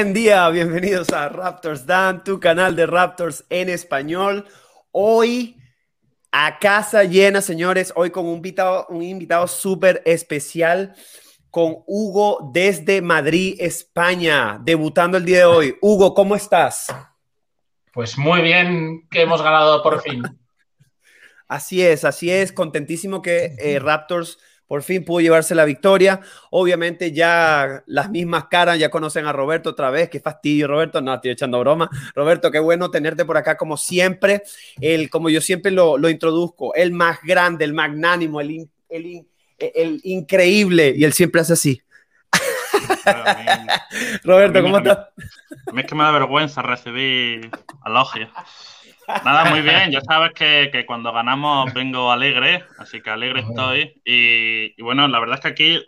Buen día, bienvenidos a Raptors Dan, tu canal de Raptors en español. Hoy a casa llena, señores, hoy con un invitado, un invitado súper especial con Hugo desde Madrid, España, debutando el día de hoy. Hugo, ¿cómo estás? Pues muy bien que hemos ganado por fin. Así es, así es, contentísimo que eh, Raptors por fin pudo llevarse la victoria. Obviamente ya las mismas caras ya conocen a Roberto otra vez. Qué fastidio, Roberto. No, estoy echando broma. Roberto, qué bueno tenerte por acá como siempre. El, como yo siempre lo, lo introduzco, el más grande, el magnánimo, el, el, el increíble. Y él siempre hace así. Roberto, ¿cómo estás? A mí es que me da vergüenza recibir elogios. Nada, muy bien. Ya sabes que, cuando ganamos vengo alegre, así que alegre estoy. Y, bueno, la verdad es que aquí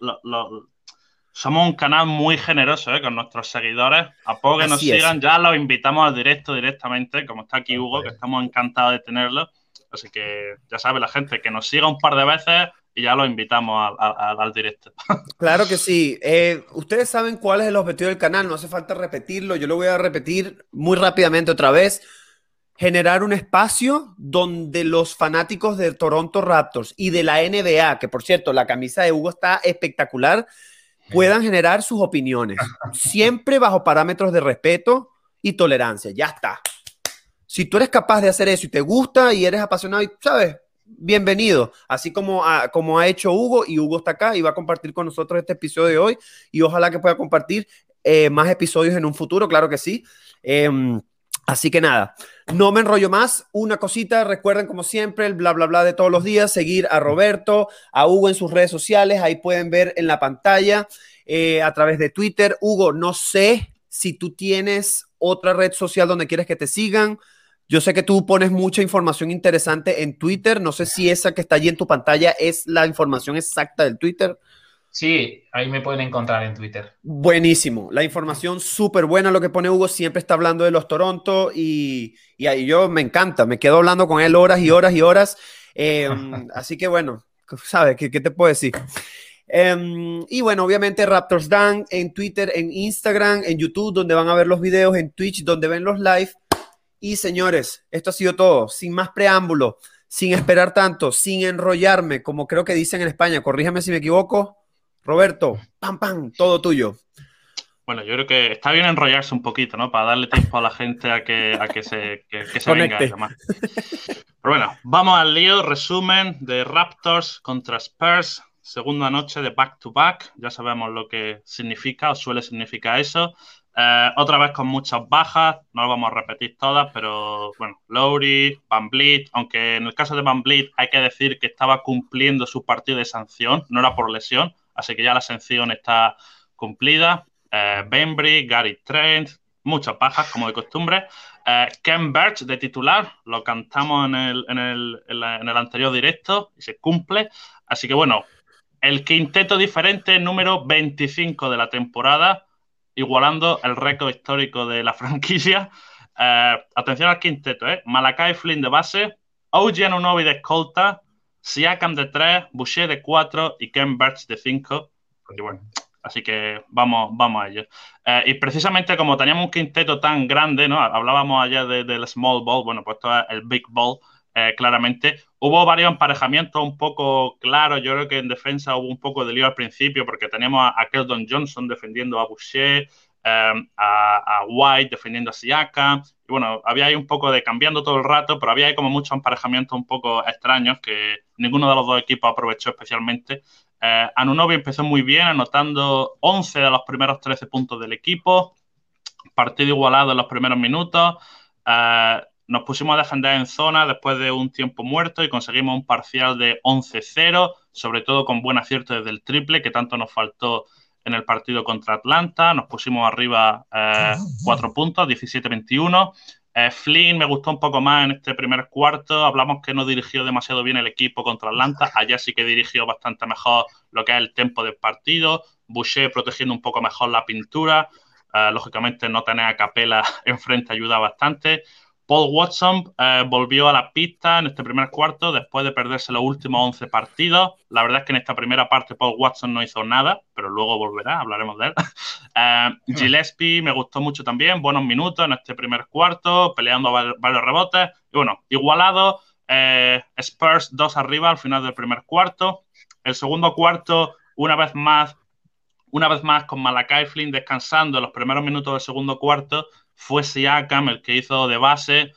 somos un canal muy generoso ¿eh? con nuestros seguidores. A poco que nos sigan, ya los invitamos al directo directamente, como está aquí Hugo, que estamos encantados de tenerlo. Así que ya sabe la gente que nos siga un par de veces y ya lo invitamos al directo. Claro que sí. Eh, ustedes saben cuál es el objetivo del canal, no hace falta repetirlo. Yo lo voy a repetir muy rápidamente otra vez generar un espacio donde los fanáticos de Toronto Raptors y de la NBA, que por cierto, la camisa de Hugo está espectacular, puedan generar sus opiniones, siempre bajo parámetros de respeto y tolerancia. Ya está. Si tú eres capaz de hacer eso y te gusta y eres apasionado, y, ¿sabes? Bienvenido, así como ha, como ha hecho Hugo y Hugo está acá y va a compartir con nosotros este episodio de hoy y ojalá que pueda compartir eh, más episodios en un futuro, claro que sí. Em, Así que nada, no me enrollo más. Una cosita, recuerden como siempre el bla bla bla de todos los días, seguir a Roberto, a Hugo en sus redes sociales, ahí pueden ver en la pantalla eh, a través de Twitter. Hugo, no sé si tú tienes otra red social donde quieres que te sigan. Yo sé que tú pones mucha información interesante en Twitter. No sé si esa que está allí en tu pantalla es la información exacta del Twitter. Sí, ahí me pueden encontrar en Twitter. Buenísimo, la información súper buena, lo que pone Hugo, siempre está hablando de los Toronto y, y ahí yo me encanta, me quedo hablando con él horas y horas y horas. Em, así que bueno, ¿sabes? ¿Qué, te puedo decir? Em, y bueno, obviamente Raptors Dan en Twitter, en Instagram, en YouTube, donde van a ver los videos, en Twitch, donde ven los live. Y señores, esto ha sido todo, sin más preámbulo, sin esperar tanto, sin enrollarme, como creo que dicen en España, corríjame si me equivoco. Roberto, pam, pam, todo tuyo. Bueno, yo creo que está bien enrollarse un poquito, ¿no? Para darle tiempo a la gente a que, a que se, que, se venga. Pero bueno, vamos al lío. Resumen de Raptors contra Spurs. Segunda noche de back-to-back. Ya sabemos lo que significa o suele significar eso. Eh, otra vez con muchas bajas. No lo vamos a repetir todas, pero bueno, Lowry, Van Vliet. Aunque en el caso de Van Vliet hay que decir que estaba cumpliendo su partido de sanción. No era por lesión así que ya la sanción está cumplida. Eh, Bembry, Gary Trent, muchas bajas como de costumbre. Eh, Ken Birch de titular, lo cantamos en el, en, el, en, el, anterior directo y se cumple. Así que bueno, el quinteto diferente número 25 de la temporada, igualando el récord histórico de la franquicia. Eh, atención al quinteto, ¿eh? Malakai Flynn de base, OG Anunobi de escolta, Siakam de 3, Boucher de 4 y Ken Birch de 5. bueno, así que vamos, vamos a ello. Eh, y precisamente como teníamos un quinteto tan grande, ¿no? Hablábamos allá del small ball, bueno, pues esto es el big ball, eh, claramente. Hubo varios emparejamientos un poco claros. Yo creo que en defensa hubo un poco de lío al principio porque teníamos a, Keldon Johnson defendiendo a Boucher, eh, a, White defendiendo a Siakam bueno, había ahí un poco de cambiando todo el rato, pero había ahí como muchos emparejamientos un poco extraños que ninguno de los dos equipos aprovechó especialmente. Eh, empezó muy bien, anotando 11 de los primeros 13 puntos del equipo, partido igualado en los primeros minutos. Eh, nos pusimos a defender en zona después de un tiempo muerto y conseguimos un parcial de 11-0, sobre todo con buen acierto desde el triple, que tanto nos faltó en el partido contra Atlanta. Nos pusimos arriba eh, cuatro puntos, 17-21. Eh, Flynn me gustó un poco más en este primer cuarto. Hablamos que no dirigió demasiado bien el equipo contra Atlanta. Allá sí que dirigió bastante mejor lo que es el tempo del partido. Boucher protegiendo un poco mejor la pintura. Eh, lógicamente no tener a Capela enfrente ayuda bastante. Paul Watson eh, volvió a la pista en este primer cuarto después de perderse los últimos 11 partidos. La verdad es que en esta primera parte Paul Watson no hizo nada, pero luego volverá, hablaremos de él. Eh, Gillespie me gustó mucho también, buenos minutos en este primer cuarto, peleando varios rebotes. Y bueno, igualado, eh, Spurs dos arriba al final del primer cuarto. El segundo cuarto, una vez más, una vez más con Malakai Flynn descansando en los primeros minutos del segundo cuarto, fue Siakam el que hizo de base,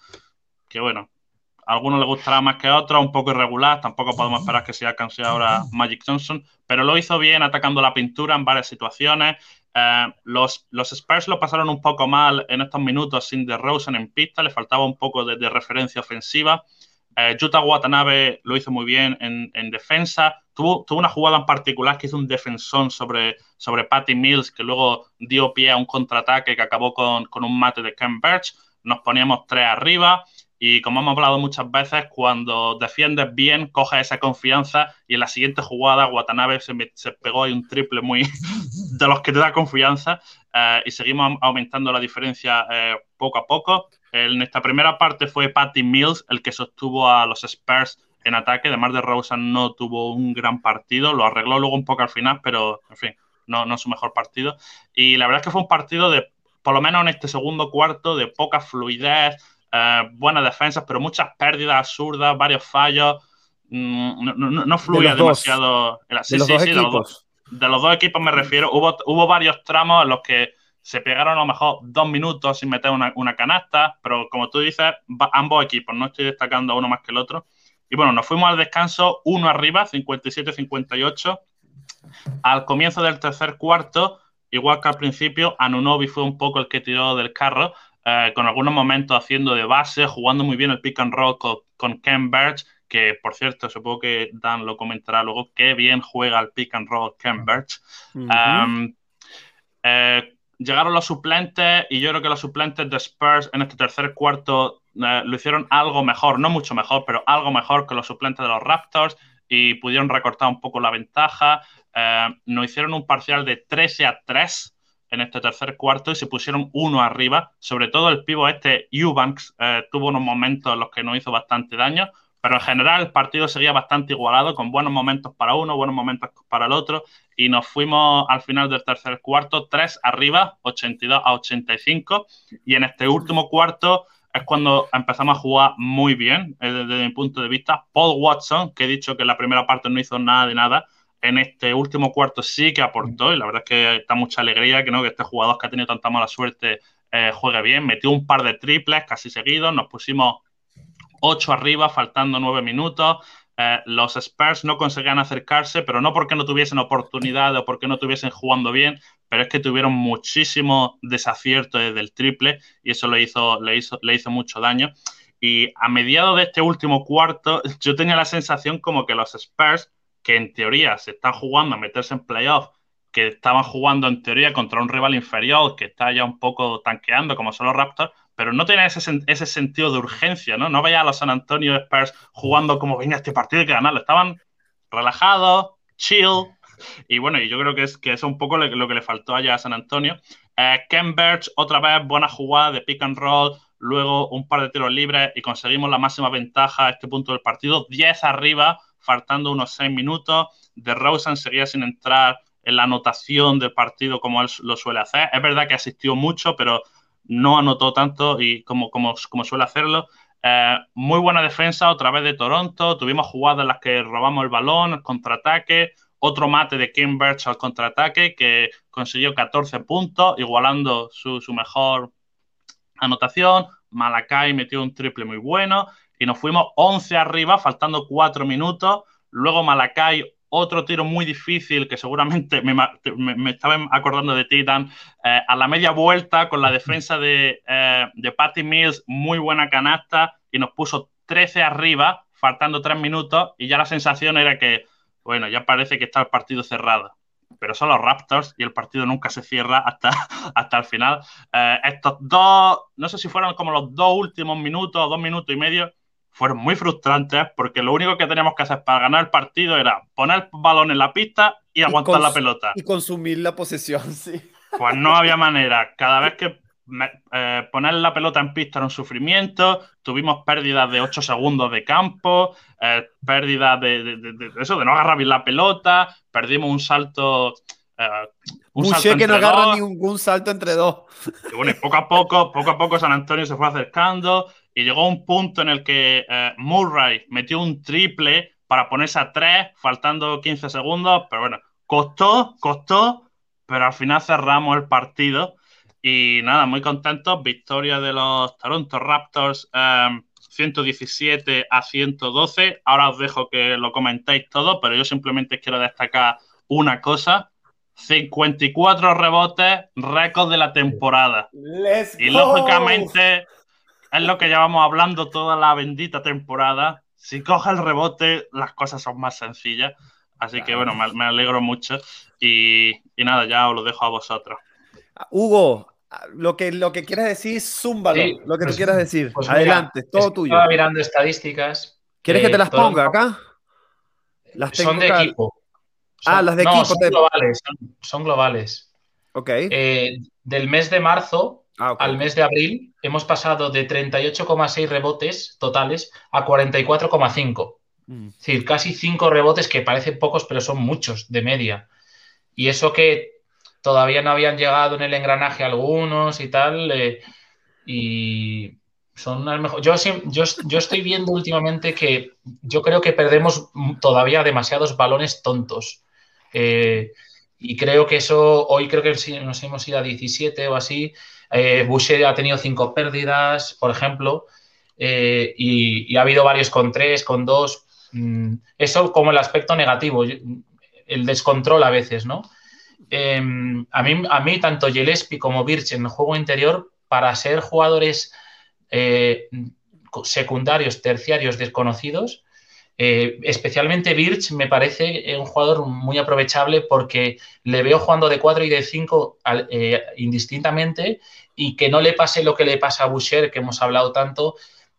que bueno, a algunos le gustará más que a otros, un poco irregular, tampoco podemos esperar que Siakam sea ahora Magic Johnson, pero lo hizo bien atacando la pintura en varias situaciones. Eh, los, los, Spurs lo pasaron un poco mal en estos minutos sin DeRozan en pista, le faltaba un poco de, referencia ofensiva. Eh, Yuta Watanabe lo hizo muy bien en, en defensa, Tuvo, una jugada en particular que hizo un defensón sobre, sobre Patty Mills, que luego dio pie a un contraataque que acabó con, un mate de Ken Birch. Nos poníamos tres arriba. Y como hemos hablado muchas veces, cuando defiendes bien, coges esa confianza y en la siguiente jugada Watanabe se, se pegó ahí un triple muy de los que te da confianza eh, y seguimos aumentando la diferencia eh, poco a poco. En esta primera parte fue Patty Mills el que sostuvo a los Spurs en ataque. Además de Rosa no tuvo un gran partido, lo arregló luego un poco al final, pero en fin, no, no su mejor partido. Y la verdad es que fue un partido de, por lo menos en este segundo cuarto, de poca fluidez, eh, buenas defensas, pero muchas pérdidas absurdas, varios fallos. Mm, no, no, fluía demasiado. de los dos equipos. De los, dos equipos me refiero. Hubo, hubo varios tramos en los que se pegaron a lo mejor dos minutos sin meter una, una canasta, pero como tú dices, ambos equipos, no estoy destacando a uno más que el otro, y bueno, nos fuimos al descanso uno arriba, 57-58. Al comienzo del tercer cuarto, igual que al principio, Anunobi fue un poco el que tiró del carro, eh, con algunos momentos haciendo de base, jugando muy bien el pick and roll con, Ken Birch, que por cierto, supongo que Dan lo comentará luego, qué bien juega el pick and roll Ken Birch. Eh, llegaron los suplentes y yo creo que los suplentes de Spurs en este tercer cuarto eh, lo hicieron algo mejor, no mucho mejor, pero algo mejor que los suplentes de los Raptors y pudieron recortar un poco la ventaja. Eh, nos hicieron un parcial de 13 a 3 en este tercer cuarto y se pusieron uno arriba. Sobre todo el pivo este, Eubanks, eh, tuvo unos momentos en los que nos hizo bastante daño, pero en general el partido seguía bastante igualado, con buenos momentos para uno, buenos momentos para el otro, y nos fuimos al final del tercer cuarto 3 arriba, 82 a 85, y en este último cuarto es cuando empezamos a jugar muy bien, eh, desde mi punto de vista. Paul Watson, que he dicho que en la primera parte no hizo nada de nada, en este último cuarto sí que aportó y la verdad es que está mucha alegría que, ¿no? que este jugador que ha tenido tanta mala suerte eh, juegue bien. Metió un par de triples casi seguidos, nos pusimos ocho arriba, faltando nueve minutos. Eh, los Spurs no conseguían acercarse, pero no porque no tuviesen oportunidad o porque no estuviesen jugando bien, pero es que tuvieron muchísimo desacierto desde el triple y eso le hizo, le hizo, le hizo mucho daño. Y a mediados de este último cuarto, yo tenía la sensación como que los Spurs, que en teoría se están jugando a meterse en playoff, que estaban jugando en teoría contra un rival inferior que está ya un poco tanqueando, como son los Raptors, pero no tiene ese, ese sentido de urgencia, ¿no? No veía a los San Antonio Spurs jugando como, venga, este partido hay que ganarlo. Estaban relajados, chill. Y bueno, y yo creo que es, que es un poco lo, que le faltó allá a San Antonio. Eh, Ken Birch, otra vez, buena jugada de pick and roll, luego un par de tiros libres y conseguimos la máxima ventaja a este punto del partido. 10 arriba, faltando unos 6 minutos. De Rosen seguía sin entrar en la anotación del partido como él lo suele hacer. Es verdad que asistió mucho, pero no anotó tanto y como, como, como suele hacerlo. Eh, muy buena defensa otra vez de Toronto. Tuvimos jugadas en las que robamos el balón, el contraataque. Otro mate de Kim al contraataque que consiguió 14 puntos, igualando su, su mejor anotación. Malakai metió un triple muy bueno y nos fuimos 11 arriba, faltando 4 minutos. Luego Malakai otro tiro muy difícil que seguramente me, estaba acordando de ti, Dan, eh, a la media vuelta con la defensa de, eh, de Patty Mills, muy buena canasta y nos puso 13 arriba, faltando 3 minutos y ya la sensación era que, bueno, ya parece que está el partido cerrado. Pero son los Raptors y el partido nunca se cierra hasta, hasta el final. Eh, estos dos, no sé si fueron como los dos últimos minutos, dos minutos y medio, fueron muy frustrantes porque lo único que teníamos que hacer para ganar el partido era poner el balón en la pista y aguantar la pelota. Y consumir la posesión, sí. Pues no había manera. Cada vez que eh, poner la pelota en pista era un sufrimiento, tuvimos pérdidas de 8 segundos de campo, eh, pérdidas de, eso, de no agarrar bien la pelota, perdimos un salto. Eh, un salto que no agarra ningún salto entre dos. Y bueno, poco a poco, poco a poco San Antonio se fue acercando y llegó un punto en el que Murray metió un triple para ponerse a 3, faltando 15 segundos, pero bueno, costó, costó, pero al final cerramos el partido y nada, muy contentos. Victoria de los Toronto Raptors 117 em, a 112. Ahora os dejo que lo comentéis todo, pero yo simplemente quiero destacar una cosa. 54 rebotes, récord de la temporada. y lógicamente es lo que llevamos hablando toda la bendita temporada. Si coge el rebote, las cosas son más sencillas. Así que bueno, me, alegro mucho. Y, y, nada, ya os lo dejo a vosotros. Hugo, lo que, lo que quieras decir, zúmbalo, lo que tú pues, quieras decir. Pues Adelante, todo tuyo. Estaba mirando estadísticas. ¿Quieres que te las ponga acá? Las son de equipo. ah, las de equipo. Son globales. Son, globales. Ok. Eh, del mes de marzo ah, al mes de abril hemos pasado de 38,6 rebotes totales a 44,5. Mm. Es decir, casi 5 rebotes que parecen pocos, pero son muchos de media. Y eso que todavía no habían llegado en el engranaje algunos y tal. Eh, y son al mejor. Yo, yo, yo, estoy viendo últimamente que yo creo que perdemos todavía demasiados balones tontos. Eh, y creo que eso, hoy creo que nos hemos ido a 17 o así. Eh, Boucher ha tenido cinco pérdidas, por ejemplo, eh, y, ha habido varios con tres, con dos. Mm, eso como el aspecto negativo, el descontrol a veces, ¿no? Em, a, mí, a mí, tanto Gillespie como Birch en el juego interior, para ser jugadores eh, secundarios, terciarios, desconocidos, eh, especialmente Birch me parece un jugador muy aprovechable porque le veo jugando de 4 y de 5 eh, indistintamente y que no le pase lo que le pasa a Boucher, que hemos hablado tanto,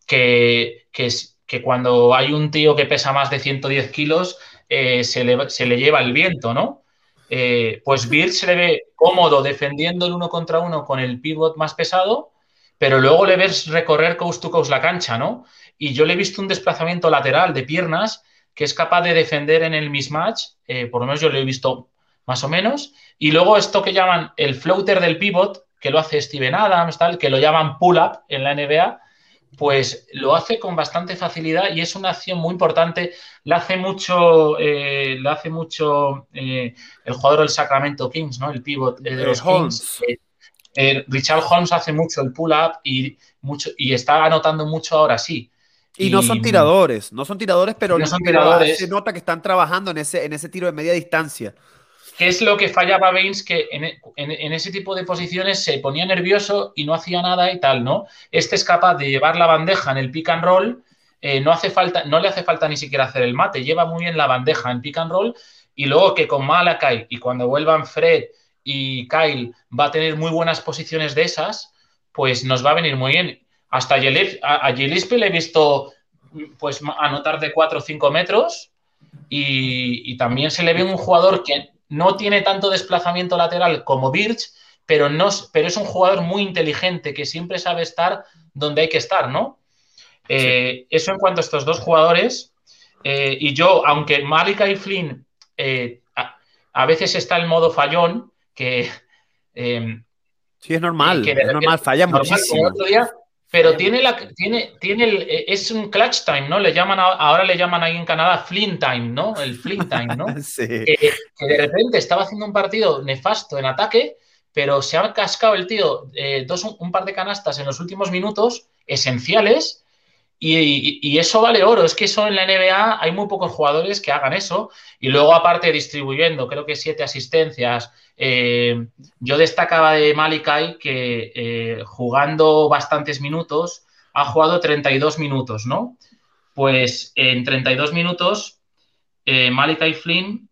que, que, cuando hay un tío que pesa más de 110 kilos, se le, se, le, lleva el viento, ¿no? Eh, pues Birch se le ve cómodo defendiendo el uno contra uno con el pivot más pesado, pero luego le ves recorrer coast to coast la cancha, ¿no? Y yo le he visto un desplazamiento lateral de piernas que es capaz de defender en el mismatch, eh, por lo menos yo lo he visto más o menos, y luego esto que llaman el floater del pivot, que lo hace Steven Adams, tal, que lo llaman pull-up en la NBA, pues lo hace con bastante facilidad y es una acción muy importante. La hace mucho, eh, hace mucho eh, el jugador del Sacramento Kings, ¿no? El pivot eh, de los Kings. Richard Holmes hace mucho el pull-up y, mucho, y está anotando mucho ahora sí. Y, no son tiradores, no son tiradores, pero, no son tiradores. se nota que están trabajando en ese, en ese tiro de media distancia. ¿Qué es lo que fallaba Baines? Que en, ese tipo de posiciones se ponía nervioso y no hacía nada y tal, ¿no? Este es capaz de llevar la bandeja en el pick and roll, eh, no, hace falta, no le hace falta ni siquiera hacer el mate, lleva muy bien la bandeja en pick and roll y luego que con Malakai y cuando vuelvan Fred y Kyle va a tener muy buenas posiciones de esas, pues nos va a venir muy bien. Hasta a, Gillespie le he visto pues anotar de 4 o 5 metros y, y, también se le ve un jugador que no tiene tanto desplazamiento lateral como Birch, pero, no, pero es un jugador muy inteligente que siempre sabe estar donde hay que estar, ¿no? Eh, eso en cuanto a estos dos jugadores. Eh, y yo, aunque Malika y Flynn eh, a, veces está el modo fallón, que. sí, es normal, es normal, falla muchísimo. Pero tiene la, tiene, tiene el, eh, es un clutch time, ¿no? Le llaman, ahora le llaman ahí en Canadá Flint time, ¿no? El Flint time, ¿no? sí. que, de repente estaba haciendo un partido nefasto en ataque, pero se ha cascado el tío eh, dos, un par de canastas en los últimos minutos esenciales y, eso vale oro. Es que eso en la NBA hay muy pocos jugadores que hagan eso. Y luego, aparte, distribuyendo, creo que siete asistencias. Eh, yo destacaba de Malikai que eh, jugando bastantes minutos, ha jugado 32 minutos, ¿no? Pues en 32 minutos, eh, Malikai Flynn.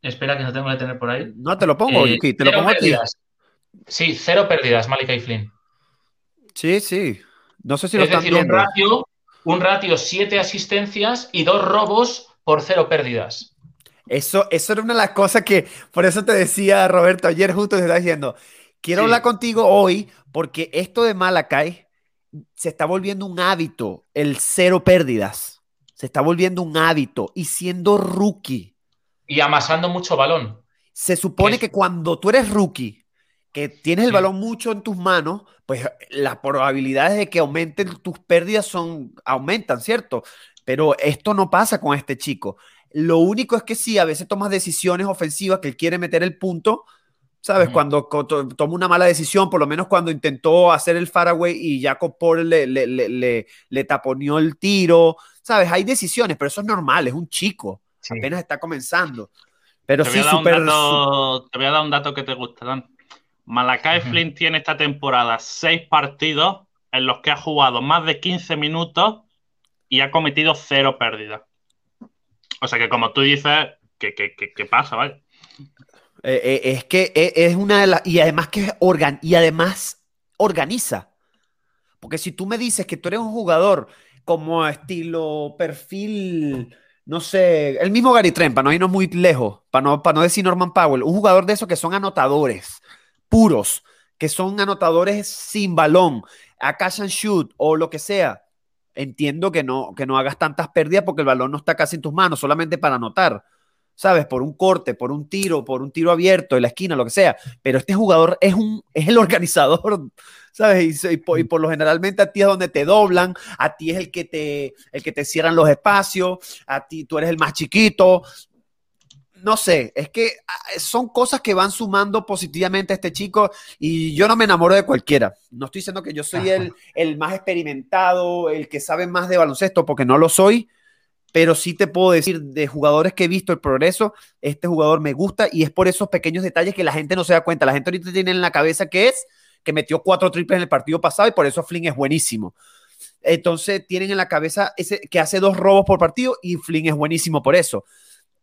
Espera que no tengo que tener por ahí. No, te lo pongo, te lo pongo aquí. Sí, cero pérdidas, Malikai Flynn. Sí, sí. No sé si lo es están decir, un ratio un ratio siete asistencias y dos robos por cero pérdidas. Eso, eso era una de las cosas que, por eso te decía Roberto, ayer justo te estaba diciendo, quiero hablar contigo hoy porque esto de Malakai se está volviendo un hábito, el cero pérdidas. Se está volviendo un hábito y siendo rookie. Y amasando mucho balón. Se supone que cuando tú eres rookie, que tienes el balón mucho en tus manos, pues las probabilidades de que aumenten tus pérdidas son aumentan, ¿cierto? Pero esto no pasa con este chico. Lo único es que sí, a veces tomas decisiones ofensivas que él quiere meter el punto, ¿sabes? Cuando toma una mala decisión, por lo menos cuando intentó hacer el faraway y Jacob Paul le, le, le, le, taponeó el tiro, ¿sabes? Hay decisiones, pero eso es normal, es un chico, apenas está comenzando. Pero te sí, super, Te voy a dar un dato que te gusta, Dan. Malakai Flynn tiene esta temporada seis partidos en los que ha jugado más de 15 minutos y ha cometido cero pérdidas. O sea que como tú dices, ¿qué, qué, pasa, vale? Eh, eh, es que eh, es una de las... Y además que organ, y además organiza. Porque si tú me dices que tú eres un jugador como estilo perfil, no sé, el mismo Gary Trent, para no irnos muy lejos, para no, para no decir Norman Powell, un jugador de esos que son anotadores puros, que son anotadores sin balón, a catch and shoot o lo que sea, entiendo que no, que no hagas tantas pérdidas porque el balón no está casi en tus manos, solamente para anotar. ¿sabes? Por un corte, por un tiro, por un tiro abierto en la esquina, lo que sea. Pero este jugador es, un, es el organizador, ¿sabes? Y, por, lo generalmente a ti es donde te doblan, a ti es el que te, el que te cierran los espacios, a ti tú eres el más chiquito. No sé, es que ah, son cosas que van sumando positivamente a este chico y yo no me enamoro de cualquiera. No estoy diciendo que yo soy el, el más experimentado, el que sabe más de baloncesto, porque no lo soy, pero sí te puedo decir de jugadores que he visto el progreso, este jugador me gusta y es por esos pequeños detalles que la gente no se da cuenta. La gente ahorita tiene en la cabeza que es que metió cuatro triples en el partido pasado y por eso Flynn es buenísimo. Entonces tienen en la cabeza ese, que hace dos robos por partido y Flynn es buenísimo por eso.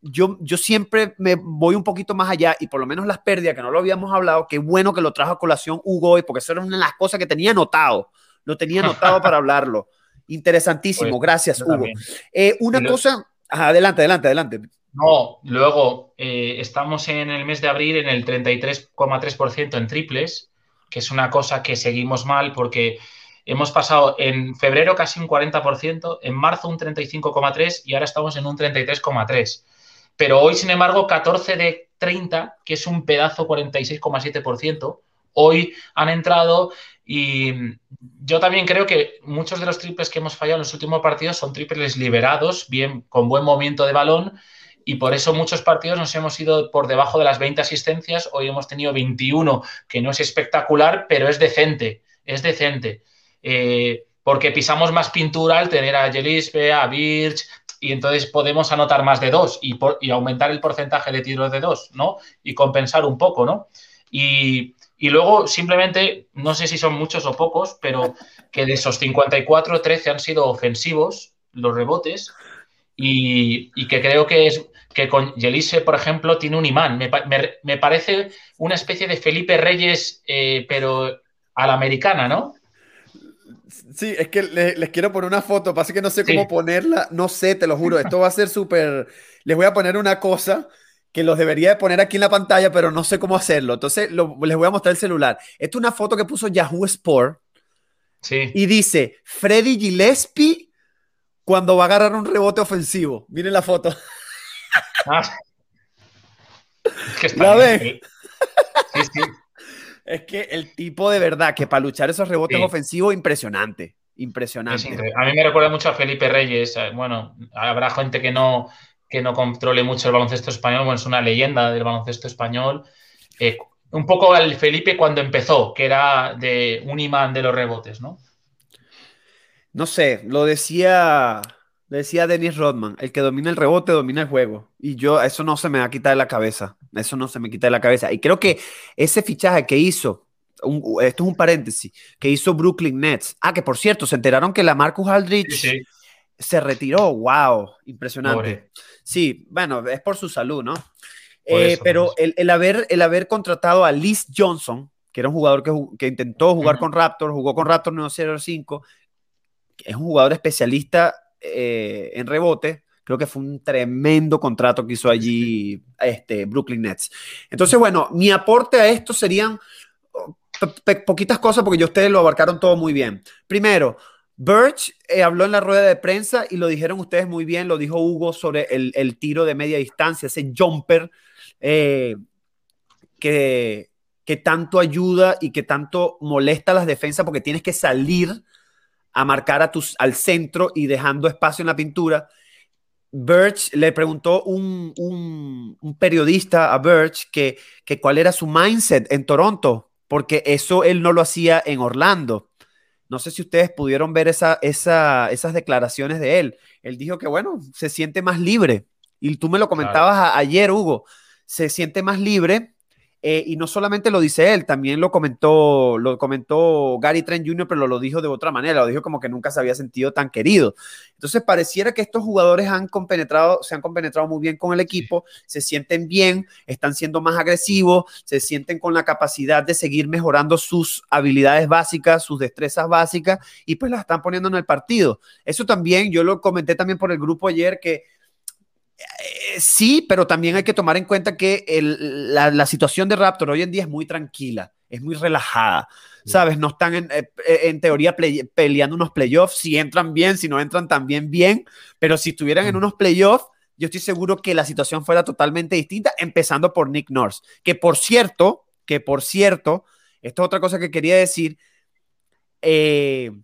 Yo, yo siempre me voy un poquito más allá y por lo menos las pérdidas, que no lo habíamos hablado, qué bueno que lo trajo a colación Hugo hoy, porque eso era una de las cosas que tenía anotado. Lo tenía anotado para hablarlo. Interesantísimo, gracias, Hugo. Eh, una cosa, adelante, adelante, adelante. No, luego eh, estamos en el mes de abril en el 33,3% en triples, que es una cosa que seguimos mal porque hemos pasado en febrero casi un 40%, en marzo un 35,3% y ahora estamos en un 33,3%. Pero hoy, sin embargo, 14 de 30, que es un pedazo 46,7%, hoy han entrado y yo también creo que muchos de los triples que hemos fallado en los últimos partidos son triples liberados, bien con buen movimiento de balón, y por eso muchos partidos nos hemos ido por debajo de las 20 asistencias. Hoy hemos tenido 21, que no es espectacular, pero es decente, es decente. Eh, porque pisamos más pintura al tener a Gelispe, a Birch, y entonces podemos anotar más de dos y, y aumentar el porcentaje de tiros de dos, ¿no? Y compensar un poco, ¿no? Y, y luego simplemente, no sé si son muchos o pocos, pero que de esos 54, 13 han sido ofensivos los rebotes y, que creo que es que con Yelise, por ejemplo, tiene un imán. Me, parece una especie de Felipe Reyes, eh, pero a la americana, ¿no? Sí, es que les, quiero poner una foto, pasa que no sé cómo ponerla, no sé, te lo juro, esto va a ser súper... Les voy a poner una cosa que los debería de poner aquí en la pantalla, pero no sé cómo hacerlo. Entonces les voy a mostrar el celular. Esta es una foto que puso Yahoo Sport. Sí. Y dice, Freddy Gillespie cuando va a agarrar un rebote ofensivo. Miren la foto. Ah. Es que ¿La ven? Sí, sí. Es que el tipo de verdad que para luchar esos rebotes ofensivos, impresionante. Impresionante. a mí me recuerda mucho a Felipe Reyes. Eh, bueno, habrá gente que no, que no controle mucho el baloncesto español, bueno, es una leyenda del baloncesto español. Eh, un poco al Felipe cuando empezó, que era de un imán de los rebotes, ¿no? No sé, lo decía, decía Dennis Rodman, el que domina el rebote domina el juego. Y yo, eso no se me va a quitar de la cabeza, eso no se me quita de la cabeza. Y creo que ese fichaje que hizo, esto es un paréntesis, que hizo Brooklyn Nets. Ah, que por cierto, se enteraron que la Marcus Aldridge se retiró. ¡Wow! Impresionante. Sí, bueno, es por su salud, ¿no? Eh, pero el, haber, el haber contratado a Liz Johnson, que era un jugador que, intentó jugar con Raptor, jugó con Raptor 905, es un jugador especialista eh, en rebote. Creo que fue un tremendo contrato que hizo allí este, Brooklyn Nets. Entonces, bueno, mi aporte a esto serían poquitas cosas porque yo ustedes lo abarcaron todo muy bien. Primero, Birch eh, habló en la rueda de prensa y lo dijeron ustedes muy bien, lo dijo Hugo sobre el, tiro de media distancia, ese jumper eh, que, que tanto ayuda y que tanto molesta a las defensas porque tienes que salir a marcar a tus, al centro y dejando espacio en la pintura. Birch le preguntó un, un, periodista a Birch que, que cuál era su mindset en Toronto, porque eso él no lo hacía en Orlando. No sé si ustedes pudieron ver esa, esas declaraciones de él. Él dijo que, bueno, se siente más libre. Y tú me lo comentabas ayer, Hugo. Se siente más libre eh, y no solamente lo dice él, también lo comentó, lo comentó Gary Trent Jr., pero lo dijo de otra manera, lo dijo como que nunca se había sentido tan querido. Entonces pareciera que estos jugadores han compenetrado, se han compenetrado muy bien con el equipo, se sienten bien, están siendo más agresivos, se sienten con la capacidad de seguir mejorando sus habilidades básicas, sus destrezas básicas, y pues las están poniendo en el partido. Eso también, yo lo comenté también por el grupo ayer, que sí, pero también hay que tomar en cuenta que la, situación de Raptor hoy en día es muy tranquila, es muy relajada. ¿Sabes? No están en, eh, eh, teoría peleando unos playoffs. Si entran bien, si no entran también bien. Pero si estuvieran en unos playoffs, yo estoy seguro que la situación fuera totalmente distinta, empezando por Nick Nurse. Que por cierto, que por cierto, esto es otra cosa que quería decir, que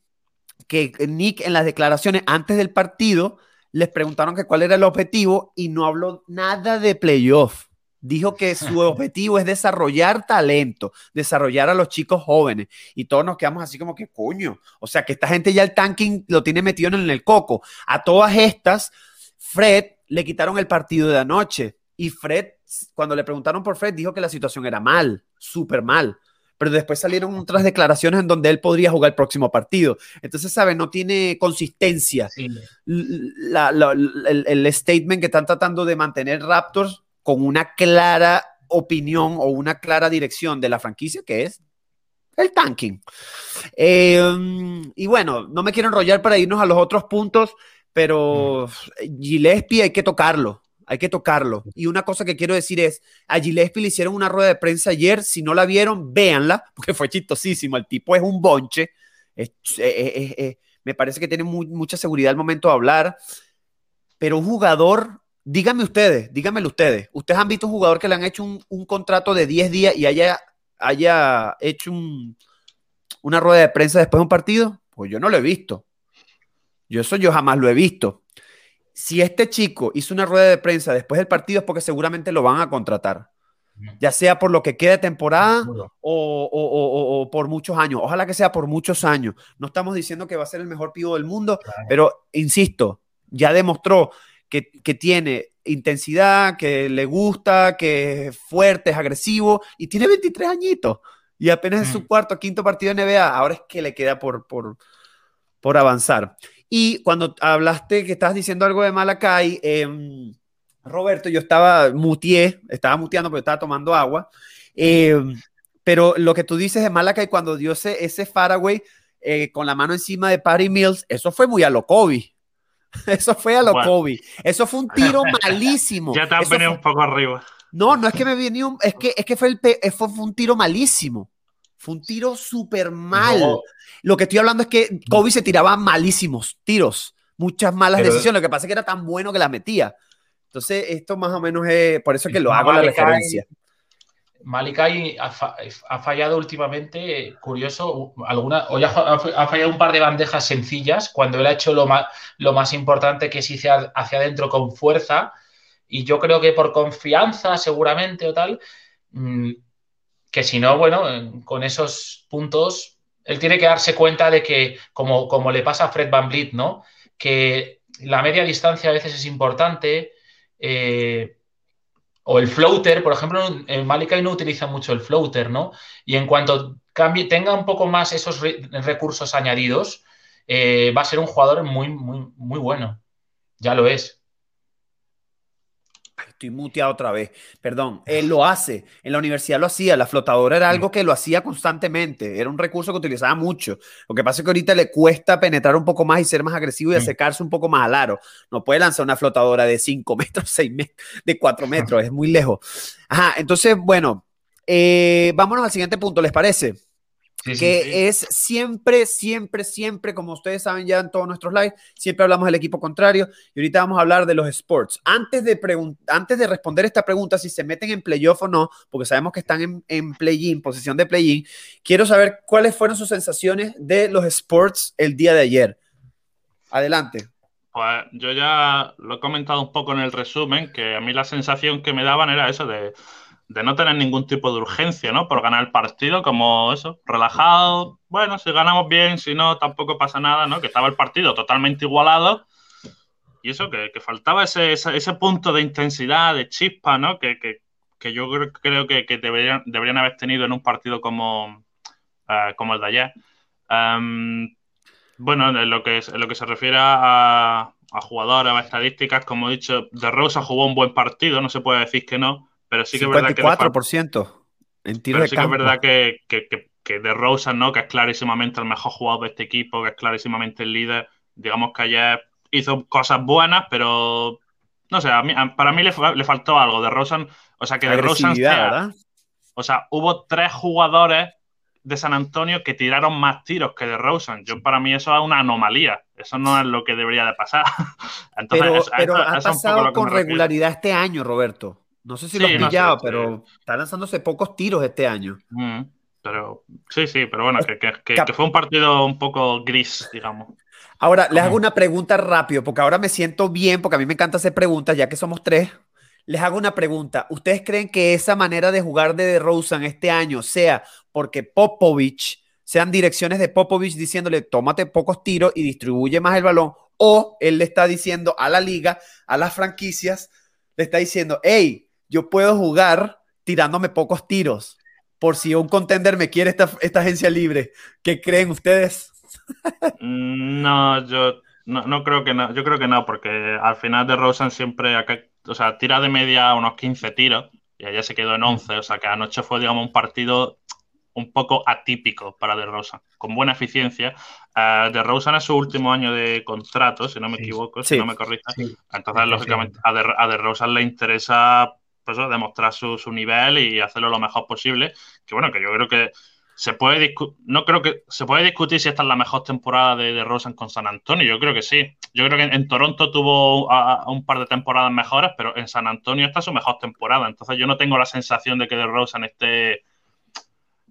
Nick en las declaraciones antes del partido les preguntaron que cuál era el objetivo y no habló nada de playoff. Dijo que su objetivo es desarrollar talento, desarrollar a los chicos jóvenes. Y todos nos quedamos así como que coño. O sea, que esta gente ya el tanking lo tiene metido en el coco. A todas estas, Fred le quitaron el partido de anoche. Y Fred, cuando le preguntaron por Fred, dijo que la situación era mal, súper mal pero después salieron otras declaraciones en donde él podría jugar el próximo partido. Entonces, ¿sabe? No tiene consistencia. el, statement que están tratando de mantener Raptors con una clara opinión o una clara dirección de la franquicia, que es el tanking. Em, y bueno, no me quiero enrollar para irnos a los otros puntos, pero mm. Gillespie hay que tocarlo hay que tocarlo. Y una cosa que quiero decir es, a Gillespie le hicieron una rueda de prensa ayer, si no la vieron, véanla, porque fue chistosísimo, el tipo es un bonche, me parece que tiene mucha seguridad al momento de hablar, pero un jugador, díganme ustedes, díganmelo ustedes, ¿ustedes han visto un jugador que le han hecho un, contrato de 10 días y haya, haya hecho una rueda de prensa después de un partido? Pues yo no lo he visto. Yo eso yo jamás lo he visto si este chico hizo una rueda de prensa después del partido es porque seguramente lo van a contratar. Ya sea por lo que quede de temporada o, por muchos años. Ojalá que sea por muchos años. No estamos diciendo que va a ser el mejor pivo del mundo, pero insisto, ya demostró que, tiene intensidad, que le gusta, que es fuerte, es agresivo y tiene 23 añitos. Y apenas es su cuarto, quinto partido de NBA. Ahora es que le queda por, por, por avanzar. Y cuando hablaste que estabas diciendo algo de Malakai, em, Roberto, yo estaba mutié, estaba muteando porque estaba tomando agua. Em, pero lo que tú dices de Malakai cuando dio ese, ese faraway eh, con la mano encima de Patty Mills, eso fue muy a lo Kobe. Eso fue a lo Kobe. Eso fue un tiro malísimo. ya te has venido un poco arriba. No, no es que me venía un, es que, es que fue, el, fue, fue un tiro malísimo. Fue un tiro súper mal. Lo que estoy hablando es que Kobe se tiraba malísimos tiros, muchas malas decisiones. Lo que pasa es que era tan bueno que la metía. Entonces, esto más o menos es por eso que lo hago la referencia. Malikai ha, fallado últimamente, curioso, alguna, hoy ha, fallado un par de bandejas sencillas cuando él ha hecho lo más, lo más importante que es irse hacia adentro con fuerza. Y yo creo que por confianza, seguramente o tal, mm, que si no, bueno, con esos puntos, él tiene que darse cuenta de que, como, como le pasa a Fred Van Vliet, ¿no? Que la media distancia a veces es importante. Eh, o el floater, por ejemplo, en Malikai no utiliza mucho el floater, ¿no? Y en cuanto cambie, tenga un poco más esos recursos añadidos, eh, va a ser un jugador muy, muy, muy bueno. Ya lo es. Estoy muteado otra vez. Perdón. Él lo hace. En la universidad lo hacía. La flotadora era algo que lo hacía constantemente. Era un recurso que utilizaba mucho. Lo que pasa es que ahorita le cuesta penetrar un poco más y ser más agresivo y acercarse un poco más al aro. No puede lanzar una flotadora de 5 metros, 6 metros, de 4 metros. Es muy lejos. Ajá. Entonces, bueno, eh, vámonos al siguiente punto. ¿Les parece? Que es siempre, siempre, siempre, como ustedes saben ya en todos nuestros lives, siempre hablamos del equipo contrario y ahorita vamos a hablar de los sports. Antes de, antes de responder esta pregunta, si se meten en playoff o no, porque sabemos que están en, en play-in, posición de play-in, quiero saber cuáles fueron sus sensaciones de los sports el día de ayer. Adelante. Pues yo ya lo he comentado un poco en el resumen, que a mí la sensación que me daban era eso de de no tener ningún tipo de urgencia, ¿no? Por ganar el partido, como eso, relajado. Bueno, si ganamos bien, si no, tampoco pasa nada, ¿no? Que estaba el partido totalmente igualado. Y eso, que, faltaba ese, ese, punto de intensidad, de chispa, ¿no? Que, yo creo que, deberían, deberían, haber tenido en un partido como, eh, como el de ayer. Em, bueno, en lo, que, en lo que se refiere a, a jugadores, a estadísticas, como he dicho, De Rosa jugó un buen partido, no se puede decir que no pero sí que es verdad que. 54% en tiro de sí que es verdad que, que, de Rosa, ¿no? Que es clarísimamente el mejor jugador de este equipo, que es clarísimamente el líder. Digamos que ayer hizo cosas buenas, pero no sé, para mí le, faltó algo de Rosen. O sea, que de Rosen. O sea, hubo tres jugadores de San Antonio que tiraron más tiros que de Rosen. Yo, para mí, eso es una anomalía. Eso no es lo que debería de pasar. Entonces, pero, ha pasado con regularidad este año, Roberto. No sé si lo has pillado, pero está lanzándose pocos tiros este año. Mm, pero sí, sí, pero bueno, que, fue un partido un poco gris, digamos. Ahora, les hago una pregunta rápido, porque ahora me siento bien, porque a mí me encanta hacer preguntas, ya que somos tres. Les hago una pregunta. ¿Ustedes creen que esa manera de jugar de DeRozan este año sea porque Popovich, sean direcciones de Popovich diciéndole, tómate pocos tiros y distribuye más el balón, o él le está diciendo a la liga, a las franquicias, le está diciendo, hey, yo puedo jugar tirándome pocos tiros. Por si un contender me quiere esta, agencia libre. ¿Qué creen ustedes? Mm, no, yo no, creo que no. Yo creo que no, porque al final de Rosen siempre, o sea, tira de media unos 15 tiros y allá se quedó en 11. O sea, que anoche fue, digamos, un partido un poco atípico para De Rosa, con buena eficiencia. Uh, de Rosa es su último año de contrato, si no me equivoco, si no me corrija. Entonces, lógicamente, a De, a de Rosa le interesa pues demostrar su, nivel y hacerlo lo mejor posible. Que bueno, que yo creo que se puede no creo que se puede discutir si esta es la mejor temporada de, de Rosen con San Antonio. Yo creo que sí. Yo creo que en, Toronto tuvo un par de temporadas mejores, pero en San Antonio esta es su mejor temporada. Entonces yo no tengo la sensación de que de Rosen esté,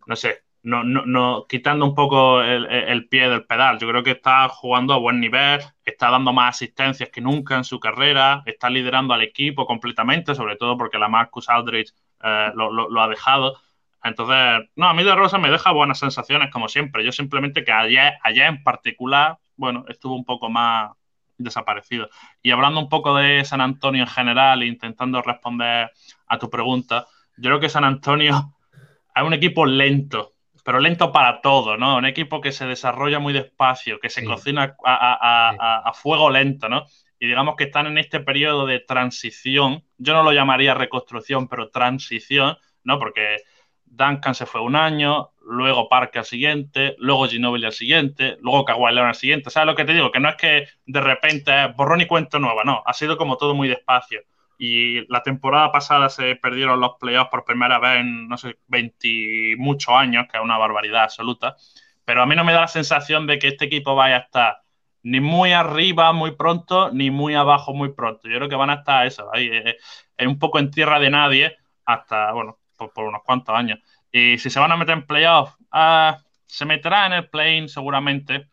no sé, no, no, no, quitando un poco el, pie del pedal. Yo creo que está jugando a buen nivel, está dando más asistencias que nunca en su carrera, está liderando al equipo completamente, sobre todo porque la Marcus Aldridge eh, lo, ha dejado. Entonces, no, a mí de Rosa me deja buenas sensaciones, como siempre. Yo simplemente que allá en particular, bueno, estuvo un poco más desaparecido. Y hablando un poco de San Antonio en general, intentando responder a tu pregunta, yo creo que San Antonio es un equipo lento pero lento para todo, ¿no? Un equipo que se desarrolla muy despacio, que se cocina a, fuego lento, ¿no? Y digamos que están en este periodo de transición, yo no lo llamaría reconstrucción, pero transición, ¿no? Porque Duncan se fue un año, luego Parque al siguiente, luego Ginobili al siguiente, luego Kawhi Leonard al siguiente. ¿Sabes lo que te digo? Que no es que de repente borrón y cuento nueva, no. Ha sido como todo muy despacio y la temporada pasada se perdieron los playoffs por primera vez en, no sé, 20 muchos años, que es una barbaridad absoluta. Pero a mí no me da la sensación de que este equipo vaya a estar ni muy arriba muy pronto, ni muy abajo muy pronto. Yo creo que van a estar eso, ahí, eh, eh, un poco en tierra de nadie hasta, bueno, por, unos cuantos años. Y si se van a meter en playoffs, ah, se meterá en el play seguramente,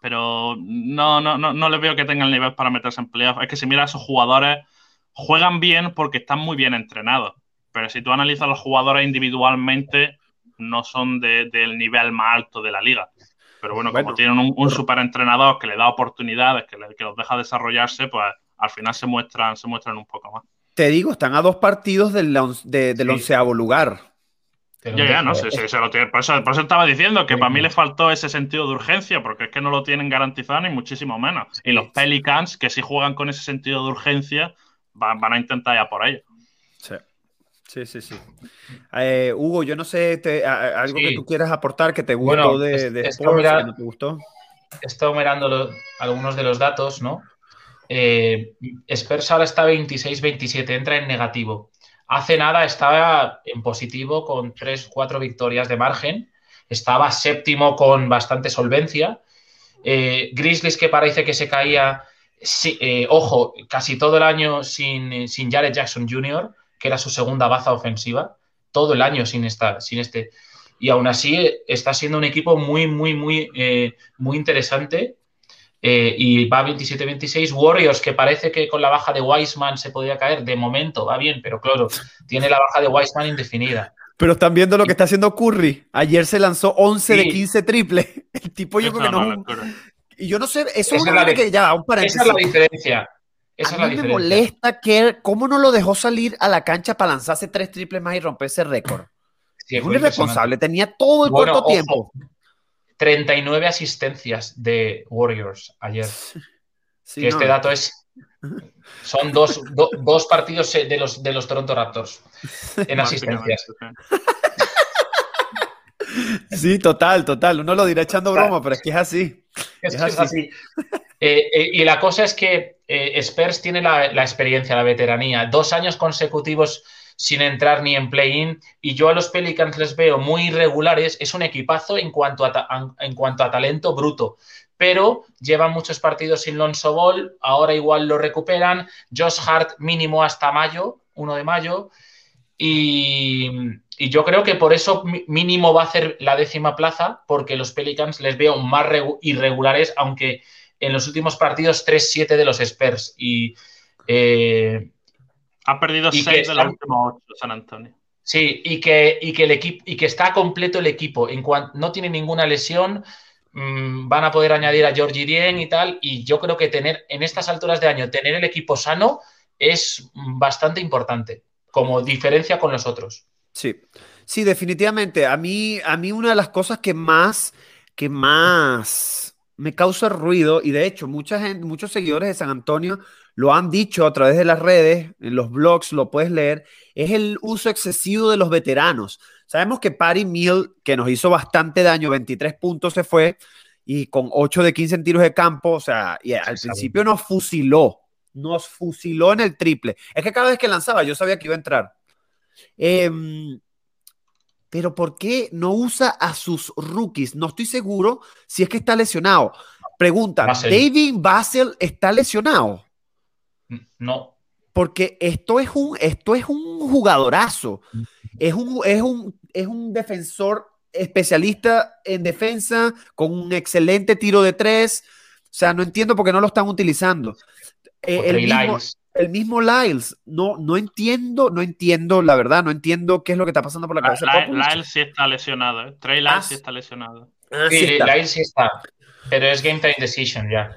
pero no, no, no, no les veo que tengan el nivel para meterse en playoffs. Es que si mira a esos jugadores juegan bien porque están muy bien entrenados. Pero si tú analizas a los jugadores individualmente, no son del nivel más alto de la liga. Pero bueno, como tienen un, super entrenador que le da oportunidades, que, los deja desarrollarse, pues al final se muestran, se muestran un poco más. Te digo, están a dos partidos del, del onceavo lugar. Ya, ya, no sé, se lo tiene. Por, eso, estaba diciendo que para mí le faltó ese sentido de urgencia, porque es que no lo tienen garantizado ni muchísimo menos. Y los Pelicans, que sí juegan con ese sentido de urgencia, van, a intentar ya por ello. Sí. Sí, sí, sí. Eh, Hugo, yo no sé, algo que tú quieras aportar que te gustó de, de que no te gustó. He estado mirando algunos de los datos, ¿no? Eh, Spurs ahora está 26-27, entra en negativo. Hace nada estaba en positivo con 3-4 victorias de margen estaba séptimo con bastante solvencia. Eh, Grizzlies que parece que se caía, eh, ojo, casi todo el año sin, sin Jared Jackson Jr., que era su segunda baza ofensiva, todo el año sin estar, sin este. Y aún así está siendo un equipo muy, muy, muy, muy interesante eh, y va 27-26. Warriors, que parece que con la baja de Wiseman se podía caer, de momento va bien, pero claro, tiene la baja de Wiseman indefinida. Pero están viendo lo que está haciendo Curry. Ayer se lanzó 11 de 15 triple. El tipo yo creo que no. Y yo no sé, eso es una que ya, un paréntesis. Esa es la diferencia. Esa a mí me molesta que cómo no lo dejó salir a la cancha para lanzarse tres triples más y romper ese récord. es un irresponsable, tenía todo el corto tiempo. 39 asistencias de Warriors ayer. que este dato es. Son dos, dos, partidos de los, de los Toronto Raptors en asistencias. Sí, total, total. Uno lo dirá echando broma, pero es que es así. Es, así. Eh, eh, y la cosa es que eh, Spurs tiene la, la, experiencia, la veteranía. Dos años consecutivos sin entrar ni en play-in. Y yo a los Pelicans les veo muy irregulares. Es un equipazo en cuanto a, en cuanto a talento bruto. Pero llevan muchos partidos sin Lonzo Ball. Ahora igual lo recuperan. Josh Hart mínimo hasta mayo, 1 de mayo. Y, yo creo que por eso mínimo va a hacer la décima plaza, porque los Pelicans les veo más irregulares, aunque en los últimos partidos 3-7 de los Spurs. Y eh, ha perdido 6 de los últimos 8 San Antonio. Sí, y que, y que el equipo y que está completo el equipo. En cuanto no tiene ninguna lesión, mm, van a poder añadir a Georgie Dien y tal. Y yo creo que tener en estas alturas de año, tener el equipo sano es bastante importante, como diferencia con los otros. Sí, sí, definitivamente. A mí, a mí una de las cosas que más, que más me causa ruido, y de hecho, mucha gente, muchos seguidores de San Antonio lo han dicho a través de las redes, en los blogs, lo puedes leer, es el uso excesivo de los veteranos. Sabemos que Patty Mill, que nos hizo bastante daño, 23 puntos se fue, y con 8 de 15 en tiros de campo, o sea, y al principio nos fusiló, nos fusiló en el triple. Es que cada vez que lanzaba yo sabía que iba a entrar. Em, pero ¿por qué no usa a sus rookies? No estoy seguro si es que está lesionado. Pregunta, ¿David Basel está lesionado? No. Porque esto es un, esto es un jugadorazo. Es un, es un, es un defensor especialista en defensa con un excelente tiro de tres. O sea, no entiendo por qué no lo están utilizando. Eh, el, mismo, el, mismo, Lyles, no, no entiendo, no entiendo, la verdad, no entiendo qué es lo que está pasando por la cabeza. Lyles sí está lesionado, ¿eh? Trey Lyles ah, sí está lesionado. Ah, sí, Lyles sí está, pero es game time decision ya.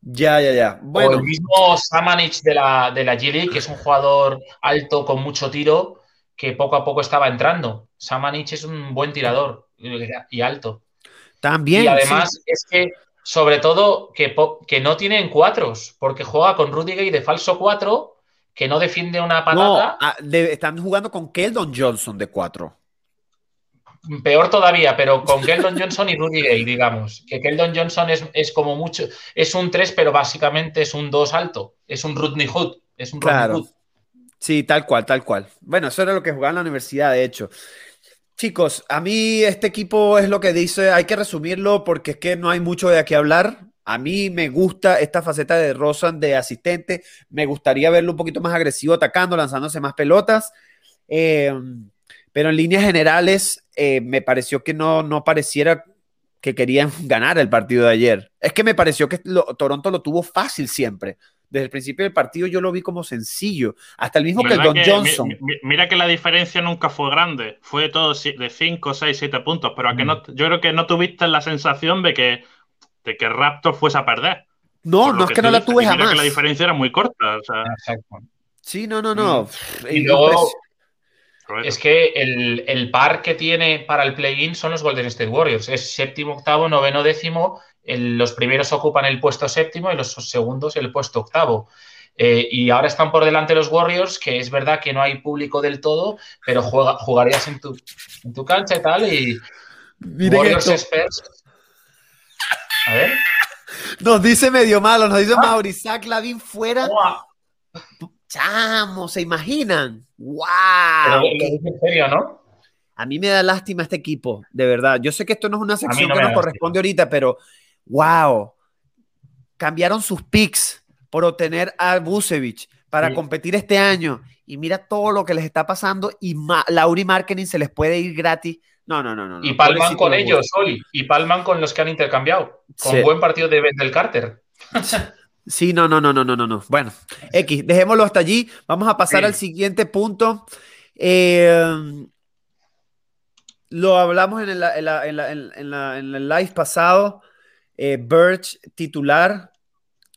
Ya, ya, ya. Bueno. O el mismo Samanich de la, de la G que es un jugador alto con mucho tiro, que poco a poco estaba entrando. Samanich es un buen tirador y alto. También. Y además es que, sobre todo, que, que no tienen cuatros, porque juega con Rudiger de falso cuatro, que no defiende una patada. Ah, están jugando con Keldon Johnson de cuatro. Peor todavía, pero con Keldon Johnson y Rudy Gay, digamos. Que Keldon Johnson es, como mucho, es un 3, pero básicamente es un 2 alto. Es un Rodney Hood. Es un claro. Sí, tal cual, tal cual. Bueno, eso era lo que jugaba en la universidad, de hecho. Chicos, a mí este equipo es lo que dice, hay que resumirlo porque es que no hay mucho de aquí hablar. A mí me gusta esta faceta de Rosan de asistente. Me gustaría verlo un poquito más agresivo, atacando, lanzándose más pelotas. Eh, pero en líneas generales, eh, me pareció que no, no pareciera que querían ganar el partido de ayer. Es que me pareció que Toronto lo tuvo fácil siempre. Desde el principio del partido yo lo vi como sencillo. Hasta el mismo que el Don Johnson. mira que la diferencia nunca fue grande. Fue todo de 5, 6, 7 puntos. Pero a que no, yo creo que no tuviste la sensación de que, de que Raptor fuese a perder. No, no es que, no la tuve jamás. que la diferencia era muy corta. Sí, no, no, no. Y luego, es que el, par que tiene para el play-in son los Golden State Warriors. Es séptimo, octavo, noveno, décimo. Los primeros ocupan el puesto séptimo y los segundos el puesto octavo. Eh, y ahora están por delante los Warriors, que es verdad que no hay público del todo, pero jugarías en tu, en tu cancha y tal. Y Warriors Spurs. A ver. Nos dice medio malo, nos dice ah. Maurizac Ladin fuera. Chamo, ¿se imaginan? ¡Wow! en serio, ¿no? a mí me da lástima este equipo, de verdad. Yo sé que esto no es una sección que nos corresponde ahorita, pero wow, cambiaron sus picks por obtener a Busevich para competir este año. Y mira todo lo que les está pasando y Lauri Marketing se les puede ir gratis. No, no, no, no. Y palman con ellos, Oli. Y palman con los que han intercambiado. Con buen partido de Del Carter. Sí, no, no, no, no, no, no. Bueno, X, dejémoslo hasta allí. Vamos a pasar al siguiente punto. Eh, lo hablamos en el, live pasado. Eh, Birch titular.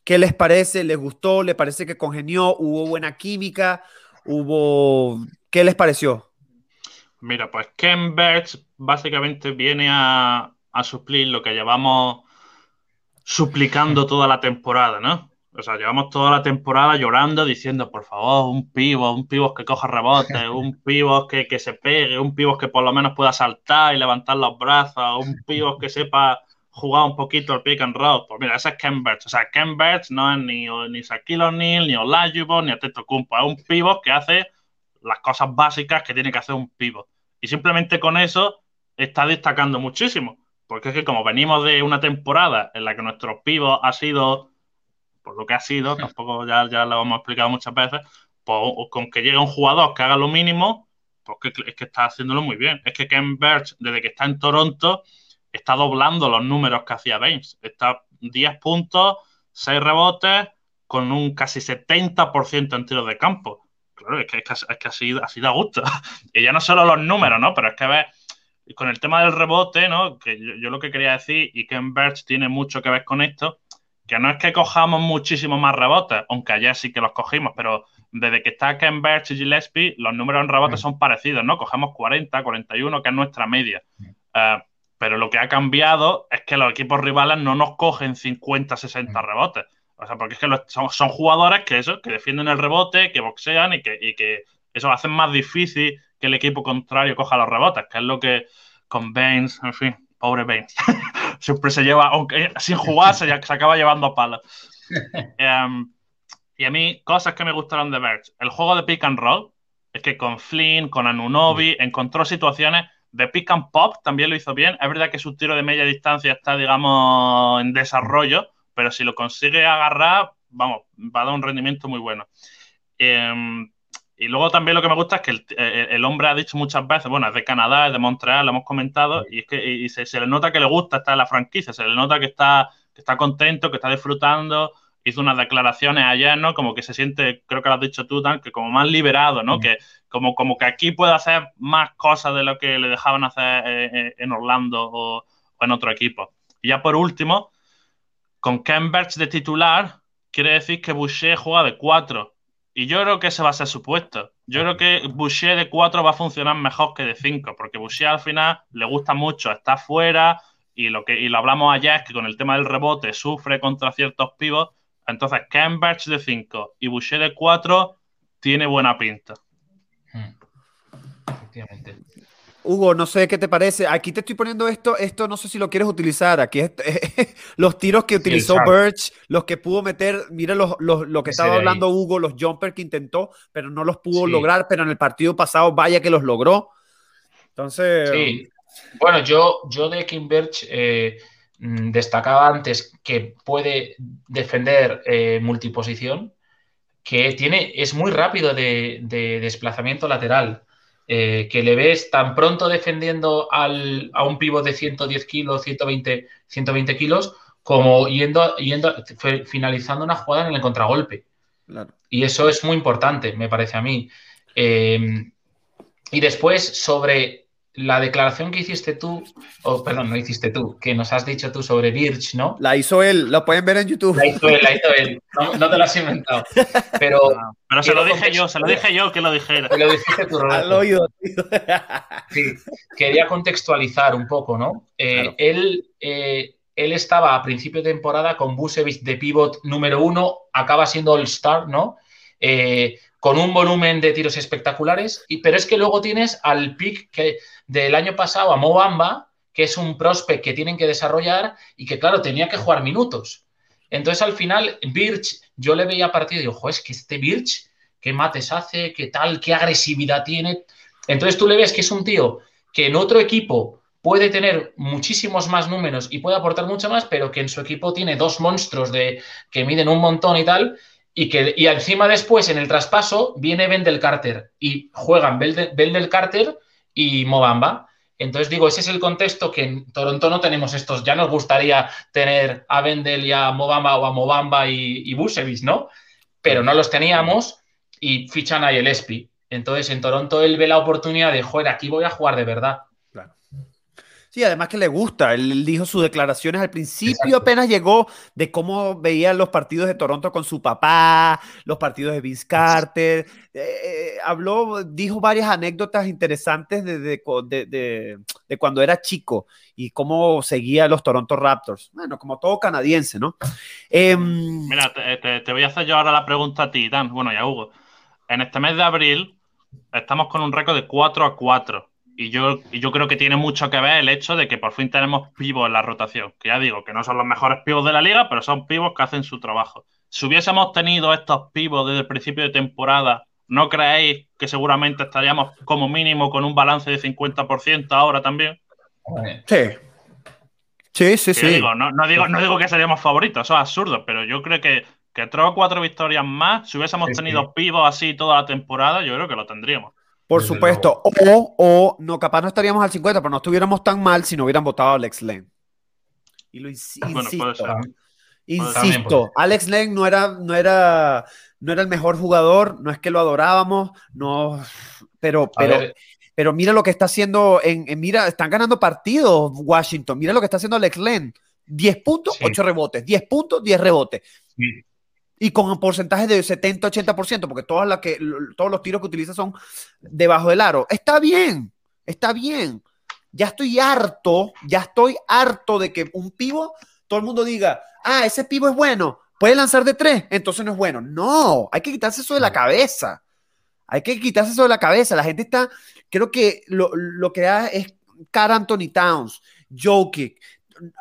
¿Qué les parece? ¿Les gustó? ¿Les parece que congenió? ¿Hubo buena química? ¿Hubo... ¿Qué les pareció? Mira, pues Ken Birch básicamente viene a, a suplir lo que llevamos suplicando toda la temporada, ¿no? O sea, llevamos toda la temporada llorando, diciendo, por favor, un pivo, un pivo que coja rebotes, un pivo que, que, se pegue, un pivo que por lo menos pueda saltar y levantar los brazos, un pivo que sepa jugar un poquito el pick and roll. Pues mira, ese es Ken Birch. O sea, Ken Birch no es ni, ni Shaquille O'Neal, ni Olajuwon, ni Kumpo. Es un pivo que hace las cosas básicas que tiene que hacer un pivo. Y simplemente con eso está destacando muchísimo. Porque es que como venimos de una temporada en la que nuestro pivo ha sido por lo que ha sido, tampoco ya, ya lo hemos explicado muchas veces, pues con que llegue un jugador que haga lo mínimo, pues es que está haciéndolo muy bien. Es que Ken Birch, desde que está en Toronto, está doblando los números que hacía Baines. Está 10 puntos, 6 rebotes, con un casi 70% en tiros de campo. Claro, es que, es que, así, así da gusto. y ya no solo los números, ¿no? Pero es que ves, con el tema del rebote, ¿no? Que yo, yo, lo que quería decir, y Ken Birch tiene mucho que ver con esto, que no es que cojamos muchísimo más rebotes, aunque ayer sí que los cogimos, pero desde que está Ken Birch y Gillespie, los números en rebotes son parecidos, ¿no? Cogemos 40, 41, que es nuestra media. Mm. Eh, pero lo que ha cambiado es que los equipos rivales no nos cogen 50, 60 mm. rebotes. O sea, porque es que son, jugadores que eso, que defienden el rebote, que boxean y que, y que eso hacen más difícil que el equipo contrario coja los rebotes, que es lo que con Baines, en fin, pobre Baines. Siempre se lleva, aunque sin jugar, se, se acaba llevando palos. Em, y a mí, cosas que me gustaron de Verge. El juego de pick and roll, es que con Flynn, con Anunobi, mm. encontró situaciones de pick and pop, también lo hizo bien. Es verdad que su tiro de media distancia está, digamos, en desarrollo, pero si lo consigue agarrar, vamos, va a dar un rendimiento muy bueno. Eh, y luego también lo que me gusta es que eh, el, hombre ha dicho muchas veces, bueno, es de Canadá, es de Montreal, lo hemos comentado, y es que se, le nota que le gusta estar en la franquicia, se le nota que está, que está contento, que está disfrutando. Hizo unas declaraciones ayer, ¿no? Como que se siente, creo que lo has dicho tú, Dan, que como más liberado, ¿no? Que como, como que aquí puede hacer más cosas de lo que le dejaban hacer eh, eh, en Orlando o, en otro equipo. Y ya por último, con Cambridge de titular, quiere decir que Boucher juega de cuatro y yo creo que ese va a ser su puesto. Yo creo que Boucher de 4 va a funcionar mejor que de 5, porque Boucher al final le gusta mucho, está fuera y lo que y lo hablamos ayer es que con el tema del rebote sufre contra ciertos pivos. Entonces, Cambridge de 5 y Boucher de 4 tiene buena pinta. Hmm. Efectivamente. Hugo, no sé qué te parece. Aquí te estoy poniendo esto, esto no sé si lo quieres utilizar. Aquí los tiros que utilizó Birch, los que pudo meter, mira lo que estaba hablando Hugo, los jumpers que intentó, pero no los pudo lograr, pero en el partido pasado vaya que los logró. Entonces... Sí. Bueno, yo, yo de Kim Birch eh, destacaba antes que puede defender eh, multiposición, que tiene, es muy rápido de desplazamiento lateral. Eh, que le ves tan pronto defendiendo a un pivo de 110 kilos, 120, 120 kilos, como yendo, yendo, finalizando una jugada en el contragolpe. Y eso es muy importante, me parece a mí. Eh, y después, sobre la declaración que hiciste tú, o perdón, no hiciste tú, que nos has dicho tú sobre Birch, ¿no? La hizo él, lo pueden ver en YouTube. La hizo él, la hizo él. No, te lo has inventado. Pero, pero se lo dije yo, se lo dije yo que lo dijera. Te lo dijiste tú, Roberto. Al oído, Sí, quería contextualizar un poco, ¿no? Eh, él, eh, él estaba a principio de temporada con Busevich de pivot número uno, acaba siendo All-Star, ¿no? Eh, con un volumen de tiros espectaculares, y, pero es que luego tienes al pick que, del año pasado a Mobamba, que es un prospect que tienen que desarrollar y que, claro, tenía que jugar minutos. Entonces, al final, Birch, yo le veía partido y digo, es que este Birch, qué mates hace, qué tal, qué agresividad tiene. Entonces, tú le ves que es un tío que en otro equipo puede tener muchísimos más números y puede aportar mucho más, pero que en su equipo tiene dos monstruos de, que miden un montón y tal, y que y encima después en el traspaso viene Bendel Carter y juegan Bendel Carter y Mobamba. Entonces digo, ese es el contexto que en Toronto no tenemos estos. Ya nos gustaría tener a Bendel y a Mobamba o a Mobamba y, y ¿no? Pero no los teníamos y fichan a Espi. Entonces en Toronto él ve la oportunidad de, joder, aquí voy a jugar de verdad. Sí, además que le gusta. Él dijo sus declaraciones al principio, apenas llegó, de cómo veía los partidos de Toronto con su papá, los partidos de Vince Carter. Eh, eh, habló, dijo varias anécdotas interesantes de, de, cuando era chico y cómo seguía a los Toronto Raptors. Bueno, como todo canadiense, ¿no? Em, Mira, te, voy a hacer yo ahora la pregunta a ti, Dan. Bueno, ya Hugo. En este mes de abril estamos con un récord de 4 a 4 y yo, yo creo que tiene mucho que ver el hecho de que por fin tenemos pivos en la rotación. Que ya digo, que no son los mejores pivos de la liga, pero son pivos que hacen su trabajo. Si hubiésemos tenido estos pivos desde el principio de temporada, ¿no creéis que seguramente estaríamos como mínimo con un balance de 50% ahora también? Sí. Sí, sí, sí. Digo, no, digo, no digo que seríamos favoritos, eso es absurdo, pero yo creo que, que tres o cuatro victorias más, si hubiésemos tenido pivos así toda la temporada, yo creo que lo tendríamos. Por supuesto. O, o, no, capaz no estaríamos al 50, pero no estuviéramos tan mal si no hubieran votado a Alex Len. Y lo insisto. Insisto, Alex Len no era, no, era, no era el mejor jugador, no es que lo adorábamos, no, pero, pero, pero mira lo que está haciendo, en, mira, están ganando partidos Washington, mira lo que está haciendo Alex Len. 10 puntos, 8 rebotes, 10 puntos, 10 rebotes. Sí y con un porcentaje de 70-80%, porque todas las que, todos los tiros que utiliza son debajo del aro. Está bien, está bien. Ya estoy harto, ya estoy harto de que un pivo, todo el mundo diga, ah, ese pivo es bueno, puede lanzar de tres, entonces no es bueno. No, hay que quitarse eso de la cabeza. Hay que quitarse eso de la cabeza. La gente está, creo que lo, lo que da es Car Anthony Towns, Jokic,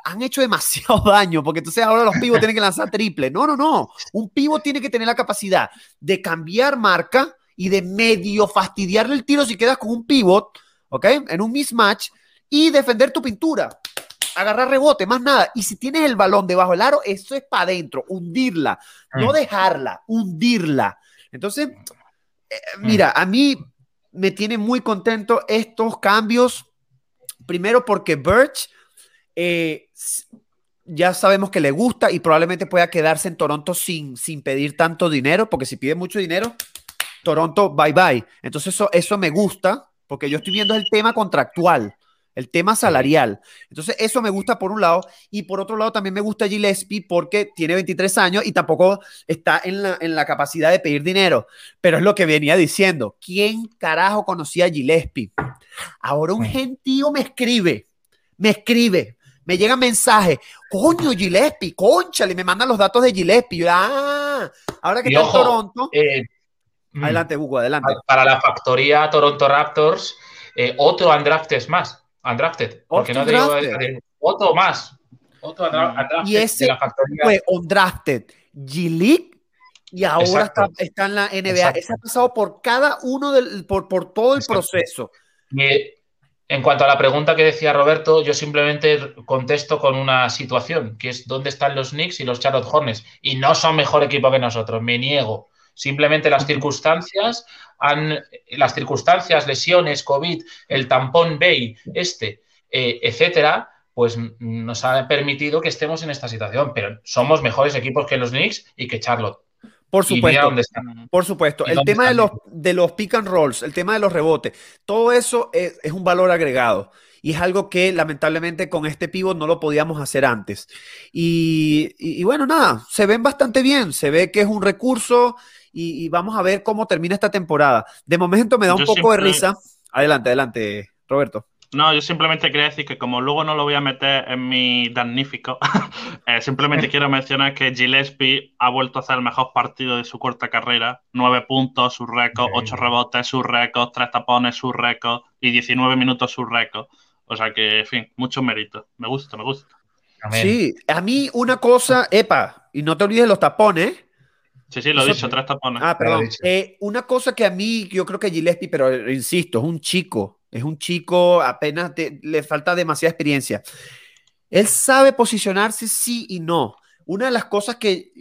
han hecho demasiado daño, porque entonces ahora los pivos tienen que lanzar triple. No, no, no. Un pivo tiene que tener la capacidad de cambiar marca y de medio fastidiarle el tiro si quedas con un pivot, ¿ok? En un mismatch y defender tu pintura. Agarrar rebote, más nada. Y si tienes el balón debajo del aro, eso es para adentro, hundirla, no mm. dejarla, hundirla. Entonces, eh, mira, a mí me tiene muy contento estos cambios. Primero porque Birch eh, ya sabemos que le gusta y probablemente pueda quedarse en Toronto sin, sin pedir tanto dinero, porque si pide mucho dinero, Toronto, bye bye. Entonces eso, eso me gusta, porque yo estoy viendo el tema contractual, el tema salarial. Entonces eso me gusta por un lado, y por otro lado también me gusta Gillespie porque tiene 23 años y tampoco está en la, en la capacidad de pedir dinero. Pero es lo que venía diciendo. ¿Quién carajo conocía a Gillespie? Ahora un gentío me escribe, me escribe me llega mensaje, coño, Gillespie, conchale, me mandan los datos de Gillespie. ah, ahora que está en Toronto. Eh, mm, adelante, Hugo, adelante. Para la factoría Toronto Raptors, eh, otro undrafted más. Undrafted. Porque no digo otro más. Otro undrafted y ese de la factoría. fue undrafted. G y ahora está, en la NBA. Ese ha pasado por cada uno del, por, por todo el proceso. En cuanto a la pregunta que decía Roberto, yo simplemente contesto con una situación, que es dónde están los Knicks y los Charlotte Hornets. Y no son mejor equipo que nosotros, me niego. Simplemente las circunstancias, han, las circunstancias, lesiones, COVID, el tampón Bay, este, eh, etcétera, pues nos ha permitido que estemos en esta situación. Pero somos mejores equipos que los Knicks y que Charlotte. Por supuesto. Por supuesto. El tema de los, de los pick and rolls, el tema de los rebotes, todo eso es, un valor agregado. Y es algo que lamentablemente con este pivot no lo podíamos hacer antes. Y, bueno, nada, se ven bastante bien. Se ve que es un recurso y, vamos a ver cómo termina esta temporada. De momento me da un poco de risa. Adelante, adelante, Roberto. No, yo simplemente quería decir que como luego no lo voy a meter en mi damnífico, eh, simplemente quiero mencionar que Gillespie ha vuelto a hacer el mejor partido de su corta carrera. Nueve puntos, su récord, ocho rebotes, su récord, tres tapones, su récord y 19 minutos, su récord. O sea que, en fin, mucho mérito. Me gusta, me gusta. Sí, a mí una cosa, epa, y no te olvides los tapones. Sí, sí, lo he dicho, tres tapones. Ah, perdón. Eh, una cosa que a mí, yo creo que Gillespie, pero insisto, es un chico Es un chico, apenas le falta demasiada experiencia. Él sabe posicionarse sí y no. Una de las cosas que,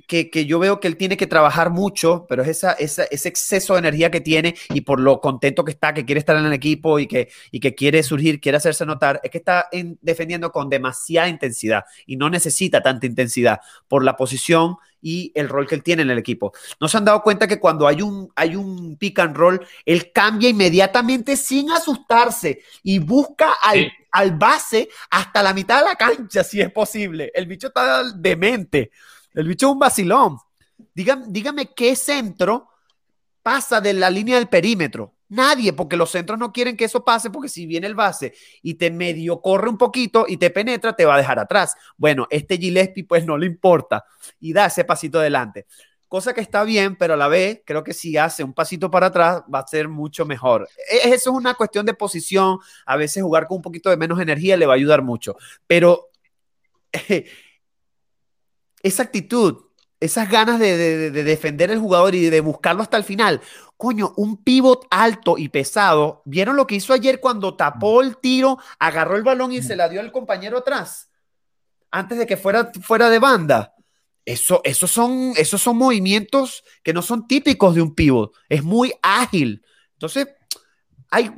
yo veo que él tiene que trabajar mucho, pero es esa, ese exceso de energía que tiene y por lo contento que está, que quiere estar en el equipo y que, y que quiere surgir, quiere hacerse notar, es que está defendiendo con demasiada intensidad y no necesita tanta intensidad por la posición y el rol que él tiene en el equipo. ¿No se han dado cuenta que cuando hay un, hay un pick and roll, él cambia inmediatamente sin asustarse y busca al, al base hasta la mitad de la cancha, si es posible? El bicho está demente. El bicho es un vacilón. Dígame, dígame qué centro pasa de la línea del perímetro. Nadie, porque los centros no quieren que eso pase, porque si viene el base y te medio corre un poquito y te penetra, te va a dejar atrás. Bueno, este Gillespie pues no le importa y da ese pasito adelante. Cosa que está bien, pero a la vez creo que si hace un pasito para atrás va a ser mucho mejor. E, eso es una cuestión de posición. A veces jugar con un poquito de menos energía le va a ayudar mucho. Pero esa actitud, esas ganas de, de, defender el jugador y de buscarlo hasta el final, coño, un pivot alto y pesado. ¿Vieron lo que hizo ayer cuando tapó el tiro, agarró el balón y se la dio al compañero atrás? Antes de que fuera, fuera de banda. Eso, esos, son, esos son movimientos que no son típicos de un pivot. Es muy ágil. Entonces, hay,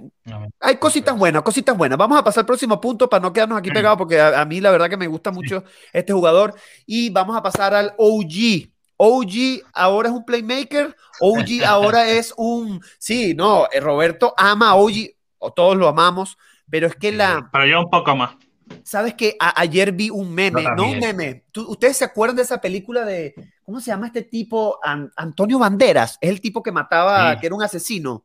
hay cositas buenas, cositas buenas. Vamos a pasar al próximo punto para no quedarnos aquí pegados, porque a, a, mí la verdad que me gusta mucho este jugador. Y vamos a pasar al OG. OG ahora es un playmaker, OG ahora es un... Sí, no, eh, Roberto ama a OG, o todos lo amamos, pero es que la... Pero yo un poco más. ¿Sabes que ayer vi un meme, no, un meme. ¿Ustedes se acuerdan de esa película de, ¿cómo se llama este tipo? Antonio Banderas, es el tipo que mataba, que era un asesino.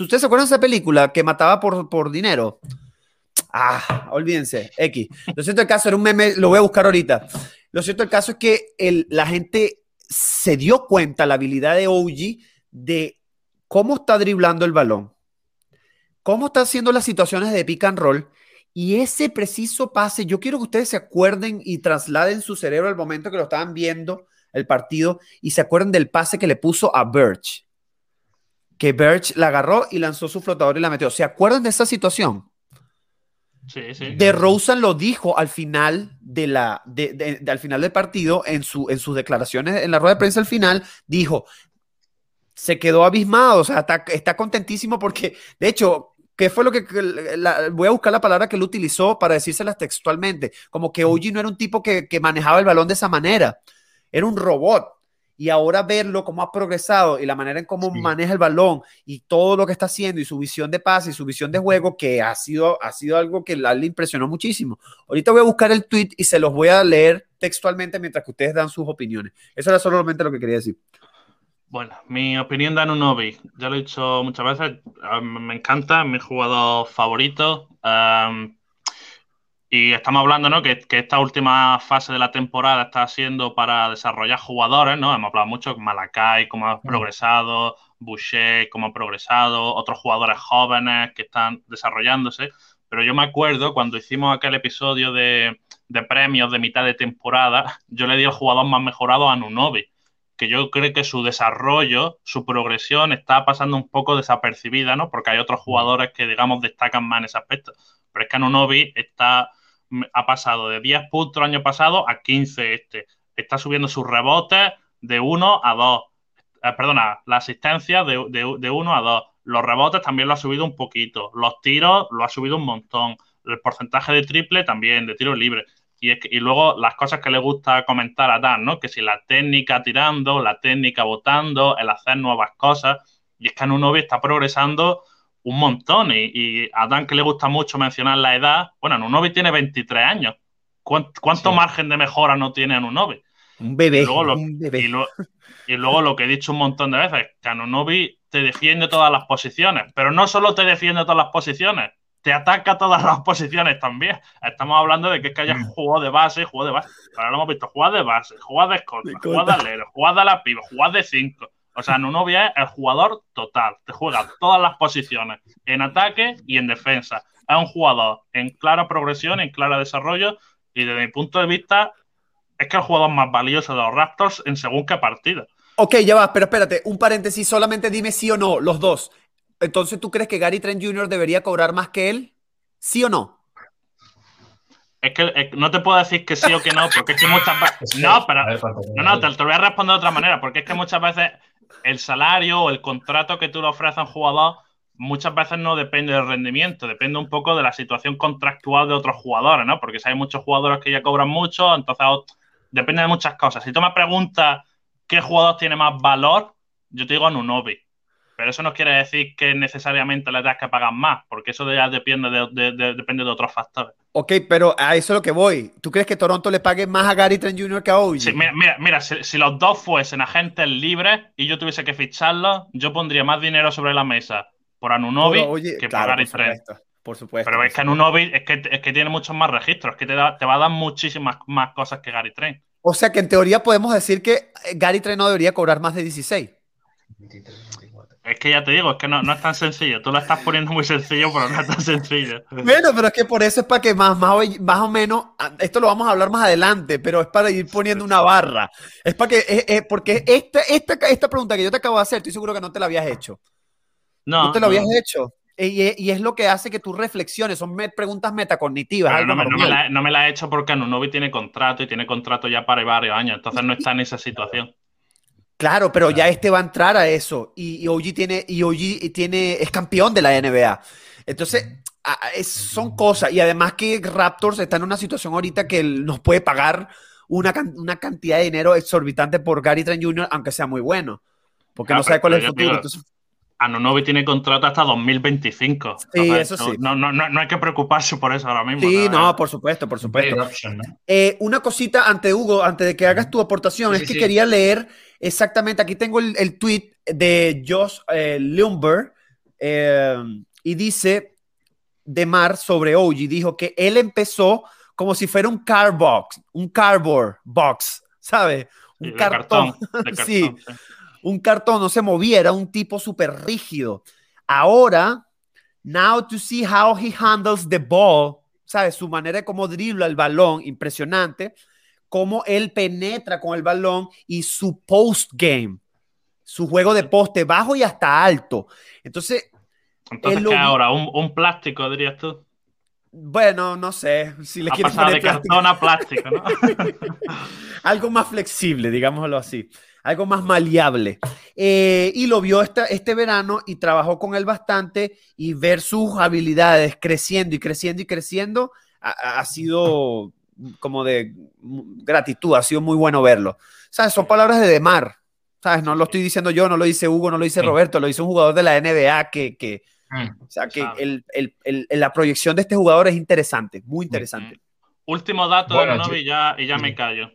¿Ustedes se acuerdan de esa película que mataba por, por dinero? Ah, olvídense, X. Lo cierto el caso era un meme, lo voy a buscar ahorita. Lo cierto el caso es que la gente se dio cuenta la habilidad de OG de cómo está driblando el balón, cómo está haciendo las situaciones de pick and roll y ese preciso pase. Yo quiero que ustedes se acuerden y trasladen su cerebro al momento que lo estaban viendo el partido y se acuerden del pase que le puso a Birch. Que Birch la agarró y lanzó su flotador y la metió. ¿Se acuerdan de esa situación? De Rosen lo dijo al final de la de, al final del partido en su en sus declaraciones en la rueda de prensa al final dijo se quedó abismado, o sea, está, contentísimo porque de hecho ¿Qué fue lo que voy a buscar la palabra que él utilizó para decírselas textualmente? Como que OG no era un tipo que, que manejaba el balón de esa manera, era un robot y ahora verlo cómo ha progresado y la manera en cómo maneja el balón y todo lo que está haciendo y su visión de pase y su visión de juego que ha sido, ha sido algo que le impresionó muchísimo. Ahorita voy a buscar el tweet y se los voy a leer textualmente mientras que ustedes dan sus opiniones. Eso era solamente lo que quería decir. Bueno, mi opinión de Anunobi, ya lo he dicho muchas veces, ah, me encanta, mi jugador favorito. Y estamos hablando, ¿no? Que, esta última fase de la temporada está siendo para desarrollar jugadores, ¿no? Hemos hablado mucho, Malakai, cómo ha mm. progresado, Boucher, cómo ha progresado, otros jugadores jóvenes que están desarrollándose. Pero yo me acuerdo cuando hicimos aquel episodio de, premios de mitad de temporada, yo le di al jugador más mejorado a Nunobi, que yo creo que su desarrollo, su progresión está pasando un poco desapercibida, ¿no? Porque hay otros mm. jugadores que, digamos, destacan más en ese aspecto. Pero es que Anunobi está ha pasado de 10 puntos el año pasado a 15 este. Está subiendo sus rebotes de 1 a 2. Eh, perdona, la asistencia de, de, 1 a 2. Los rebotes también lo ha subido un poquito. Los tiros lo ha subido un montón. El porcentaje de triple también, de tiro libre. Y, y luego las cosas que le gusta comentar a Dan, ¿no? Que si la técnica tirando, la técnica votando, el hacer nuevas cosas. Y es que Anunobi está progresando un montón. Y, a Dan que le gusta mucho mencionar la edad, bueno, Anunobi tiene 23 años. ¿Cuánto, margen de mejora no tiene Anunobi? Un bebé. Y luego, lo, Y, luego lo que he dicho un montón de veces, que Anunobi te defiende todas las posiciones, pero no solo te defiende todas las posiciones, te ataca todas las posiciones también. Estamos hablando de que es que haya mm. juego de base, juego de base. Ahora lo hemos visto, jugar de base, jugar de escolta, jugar de alero, jugar de la piba, jugar de cinco. O sea, Nunovia es el jugador total. Te juega todas las posiciones, en ataque y en defensa. Es un jugador en clara progresión, en clara desarrollo. Y desde mi punto de vista, es que el jugador más valioso de los Raptors en según qué partido. Ok, ya va, pero espérate, un paréntesis, solamente dime sí o no, los dos. entonces, ¿tú crees que Gary Trent Jr. debería cobrar más que él? ¿Sí o no? Es que no te puedo decir que sí o que no, porque es que muchas veces. No, pero. No, no, te, lo voy a responder de otra manera, porque es que muchas veces el salario o el contrato que tú le ofreces a un jugador muchas veces no depende del rendimiento, depende un poco de la situación contractual de otros jugadores, ¿no? Porque si hay muchos jugadores que ya cobran mucho, entonces depende de muchas cosas. Si tú me preguntas qué jugador tiene más valor, yo te digo Nunobi. Pero eso no quiere decir que necesariamente le tengas que pagar más, porque eso ya depende de, depende de otros factores. Ok, pero a eso es lo que voy. ¿Tú crees que Toronto le pague más a Gary Trent Jr. que a OG? Sí, mira, mira, si, los dos fuesen agentes libres y yo tuviese que ficharlos, yo pondría más dinero sobre la mesa por Anunobi que por Gary Trent. Por supuesto. Pero es que Anunobi es que, es que tiene muchos más registros, es que te, te va a dar muchísimas más cosas que Gary Trent. O sea que en teoría podemos decir que Gary Trent no debería cobrar más de 16. 23. Es que ya te digo, es que no, es tan sencillo. Tú lo estás poniendo muy sencillo, pero no es tan sencillo. Bueno, pero es que por eso es para que más, más, más o menos, esto lo vamos a hablar más adelante, pero es para ir poniendo una barra. Es para que, es, porque esta, esta, esta pregunta que yo te acabo de hacer, estoy seguro que no te la habías hecho. No. No te la habías hecho. Y, es lo que hace que tú reflexiones, son preguntas metacognitivas. no, me, no, me la, he hecho porque Anunobi tiene contrato y tiene contrato ya para varios años, entonces no está en esa situación. Claro, pero ya este va a entrar a eso. Y, y OG tiene, y OG tiene, es campeón de la NBA. Entonces, son cosas. Y además que Raptors está en una situación ahorita que nos puede pagar una, una cantidad de dinero exorbitante por Gary Trent Jr., aunque sea muy bueno. Porque no sabe cuál es el futuro. Entonces, Anunobi tiene contrato hasta 2025. Sí, eso sí. No, no, no, hay que preocuparse por eso ahora mismo. Sí, no, por supuesto, por supuesto. Eh, una cosita ante Hugo, antes de que hagas tu aportación, es que quería leer Exactamente, aquí tengo el, tweet de Josh eh, Lumber eh, y dice de Mar sobre OG, dijo que él empezó como si fuera un car box, un cardboard box, ¿sabes? Un cartón, sí, un cartón, no se movía, era un tipo súper rígido. Ahora, now to see how he handles the ball, ¿sabes? Su manera de cómo dribla el balón, impresionante cómo él penetra con el balón y su post game, su juego de poste bajo y hasta alto. Entonces, entonces ¿qué ahora? ¿Un, plástico, dirías tú? Bueno, no sé. Si le quieres poner de cartón a plástico, ¿no? Algo más flexible, digámoslo así. Algo más maleable. Eh, y lo vio este, este verano y trabajó con él bastante y ver sus habilidades creciendo y creciendo y creciendo ha sido como de gratitud, ha sido muy bueno verlo. ¿Sabes? Son palabras de Demar, ¿sabes? No lo estoy diciendo yo, no lo dice Hugo, no lo dice Roberto, lo dice un jugador de la NBA que, que mm, o sea, que el, el, el, la proyección de este jugador es interesante, muy interesante. Último dato de Anunobi ya, y ya me callo.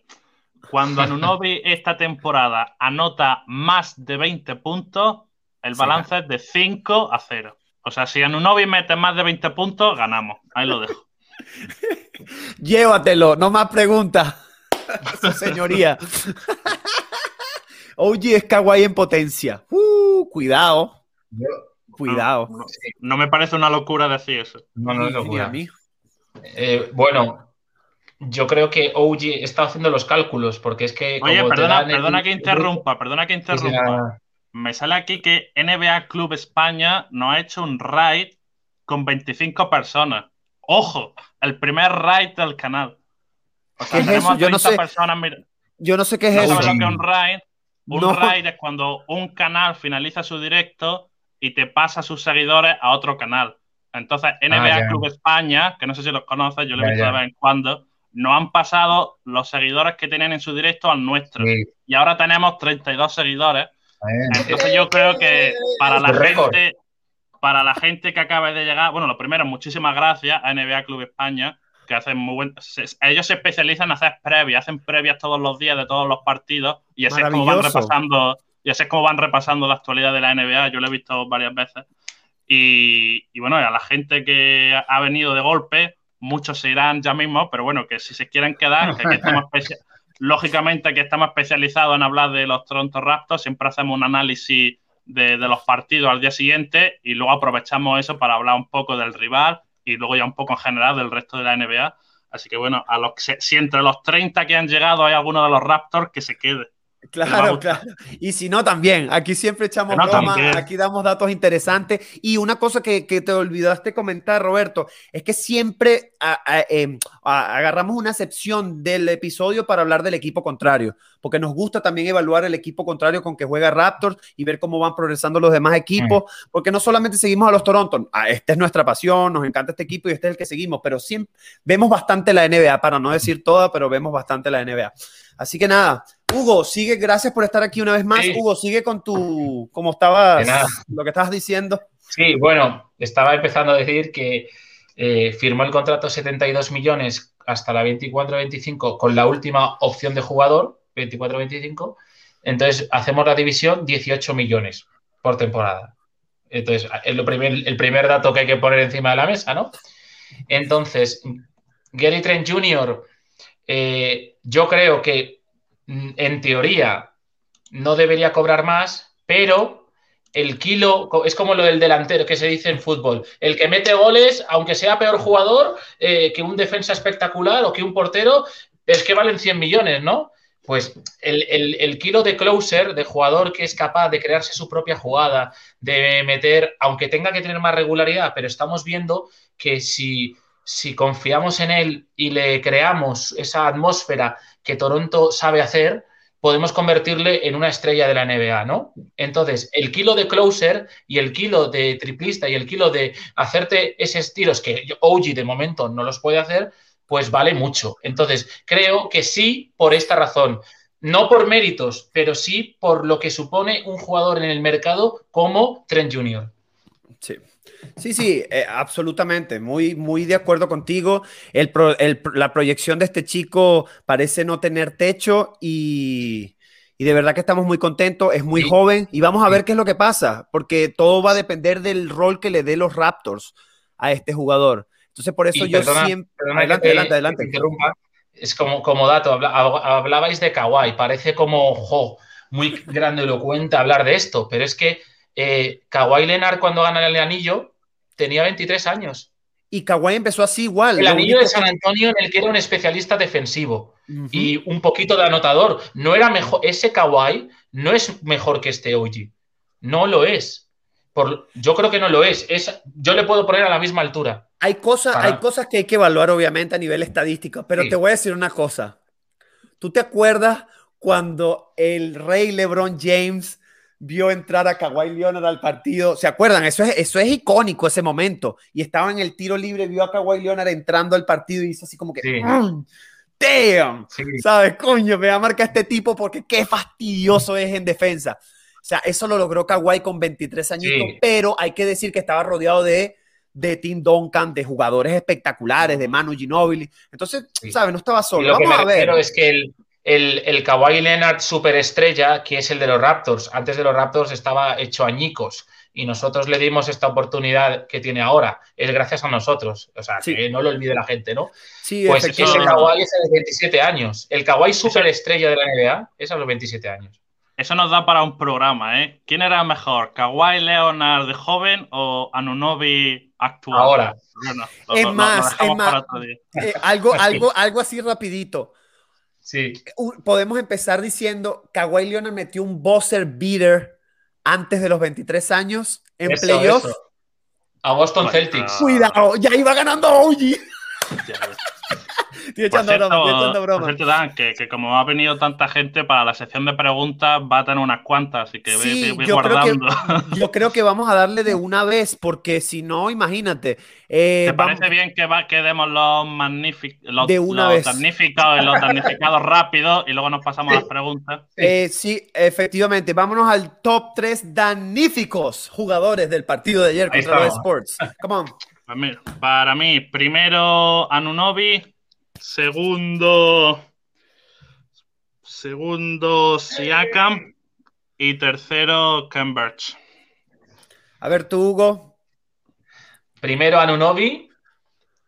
Cuando Anunobi esta temporada anota más de 20 puntos, el balance es de 5 a 0. O sea, si Anunobi mete más de 20 puntos, ganamos. Ahí lo dejo. Llévatelo, no más preguntas. señoría. Oye, es kawaii en potencia. Uh, cuidado. cuidado. No, me parece una locura decir eso. No, no es locura. Eh, bueno, yo creo que OG está haciendo los cálculos, porque es que. Oye, perdona, perdona que interrumpa, perdona que interrumpa. Me sale aquí que NBA Club España no ha hecho un raid con 25 personas. Ojo, el primer raid del canal. ¿Qué es eso? Yo no sé. Yo no sé qué es eso. un raid? Un raid es cuando un canal finaliza su directo y te pasa a sus seguidores a otro canal. Entonces, NBA ah, Club España, que no sé si los conoces, yo lo he visto de vez en cuando, no han pasado los seguidores que tienen en su directo al nuestro. Y ahora tenemos 32 seguidores. Entonces, yo creo que para la gente para la gente que acaba de llegar, bueno, lo primero, muchísimas gracias a NBA Club España, que hacen muy buen. ellos se especializan en hacer previas, hacen previas todos los días de todos los partidos y así es como van repasando. Y así es como van repasando la actualidad de la NBA. Yo lo he visto varias veces. Y, bueno, a la gente que ha venido de golpe, muchos se irán ya mismo, pero bueno, que si se quieren quedar, que estamos lógicamente que estamos especializados en hablar de los Toronto Raptors, siempre hacemos un análisis de, los partidos al día siguiente y luego aprovechamos eso para hablar un poco del rival y luego ya un poco en general del resto de la NBA. Así que bueno, a los si entre los 30 que han llegado hay alguno de los Raptors que se quede. Claro, claro. Y si no, también. Aquí siempre echamos broma, aquí damos datos interesantes. Y una cosa que, te olvidaste comentar, Roberto, es que siempre em, agarramos una sección del episodio para hablar del equipo contrario, porque nos gusta también evaluar el equipo contrario con que juega Raptors y ver cómo van progresando los demás equipos, mm. porque no solamente seguimos a los Toronto, ah, esta es nuestra pasión, nos encanta este equipo y este es el que seguimos, pero siempre vemos bastante la NBA, para no decir toda, pero vemos bastante la NBA. Así que nada, Hugo, sigue, gracias por estar aquí una vez más. Hugo, sigue con tu, como estabas, lo que estabas diciendo. Sí, bueno, estaba empezando a decir que eh, firmó el contrato 72 millones hasta la 24-25 con la última opción de jugador, 24-25. Entonces, hacemos la división 18 millones por temporada. Entonces, es lo primer, el primer dato que hay que poner encima de la mesa, ¿no? Entonces, Gary Trent Jr., eh, yo creo que en teoría, no debería cobrar más, pero el kilo es como lo del delantero que se dice en fútbol. El que mete goles, aunque sea peor jugador eh, que un defensa espectacular o que un portero, es que valen 100 millones, ¿no? Pues el, el, kilo de closer, de jugador que es capaz de crearse su propia jugada, de meter, aunque tenga que tener más regularidad, pero estamos viendo que si, si confiamos en él y le creamos esa atmósfera que Toronto sabe hacer, podemos convertirle en una estrella de la NBA, ¿no? Entonces, el kilo de closer y el kilo de triplista y el kilo de hacerte esos tiros que OG de momento no los puede hacer, pues vale mucho. Entonces, creo que sí por esta razón. No por méritos, pero sí por lo que supone un jugador en el mercado como Trent Jr. Sí. Sí, eh, absolutamente. Muy, muy de acuerdo contigo. El la proyección de este chico parece no tener techo y, de verdad que estamos muy contentos. Es muy joven y vamos a ver qué es lo que pasa, porque todo va a depender del rol que le dé los Raptors a este jugador. Entonces, por eso yo siempre. adelante, adelante, adelante. Es como, como dato, hablabais de Kawhi, parece como jo, muy grandilocuente hablar de esto, pero es que eh, Kawhi Leonard cuando gana el anillo tenía 23 años. Y Kawhi empezó así igual. El anillo de San Antonio en el que era un especialista defensivo y un poquito de anotador. No era mejor, ese Kawhi no es mejor que este OG. No lo es. Por, yo creo que no lo es. es. Yo le puedo poner a la misma altura. Hay, cosas, hay cosas que hay que evaluar, obviamente, a nivel estadístico, pero te voy a decir una cosa. ¿Tú te acuerdas cuando el rey LeBron James vio entrar a Kawhi Leonard al partido. ¿Se acuerdan? Eso es, eso es icónico ese momento. Y estaba en el tiro libre, vio a Kawhi Leonard entrando al partido y hizo así como que... Mm, ¡Damn! ¿Sabes? Coño, me va a marcar este tipo porque qué fastidioso es en defensa. O sea, eso lo logró Kawhi con 23 añitos, pero hay que decir que estaba rodeado de, de Tim Duncan, de jugadores espectaculares, de Manu Ginobili. Entonces, ¿sabes? No estaba solo. Vamos a ver. es que el, el, el Kawhi Leonard superestrella, que es el de los Raptors. Antes de los Raptors estaba hecho añicos y nosotros le dimos esta oportunidad que tiene ahora. Es gracias a nosotros. O sea, que no lo olvide la gente, ¿no? Sí, pues ese Kawhi es a los 27 años. El Kawhi superestrella de la NBA es a los 27 años. Eso nos da para un programa, ¿eh? ¿Quién era mejor, Kawhi Leonard de joven o Anunobi actual? Ahora. es más, es más. Eh, algo, algo, algo así rapidito. Sí. Podemos empezar diciendo, Kawhi Leonard metió un buzzer beater antes de los 23 años en playoffs. A Boston Celtics. Cuidado, ya iba ganando OG. Estoy echando broma, estoy echando que, como ha venido tanta gente para la sección de preguntas, va a tener unas cuantas, así que sí, yo guardando. Creo que, yo creo que vamos a darle de una vez, porque si no, imagínate. Eh, ¿Te parece bien que, va, que demos los, magníficos, de una vez. damnificados los damnificados rápidos y luego nos pasamos a las preguntas? Eh, sí, efectivamente. Vámonos al top 3 damníficos jugadores del partido de ayer contra los Sports. Come on. Pues para mí, primero Anunobi, Segundo. Segundo, Siakam. Y tercero, Cambridge. A ver, tú, Hugo. Primero, Anunobi.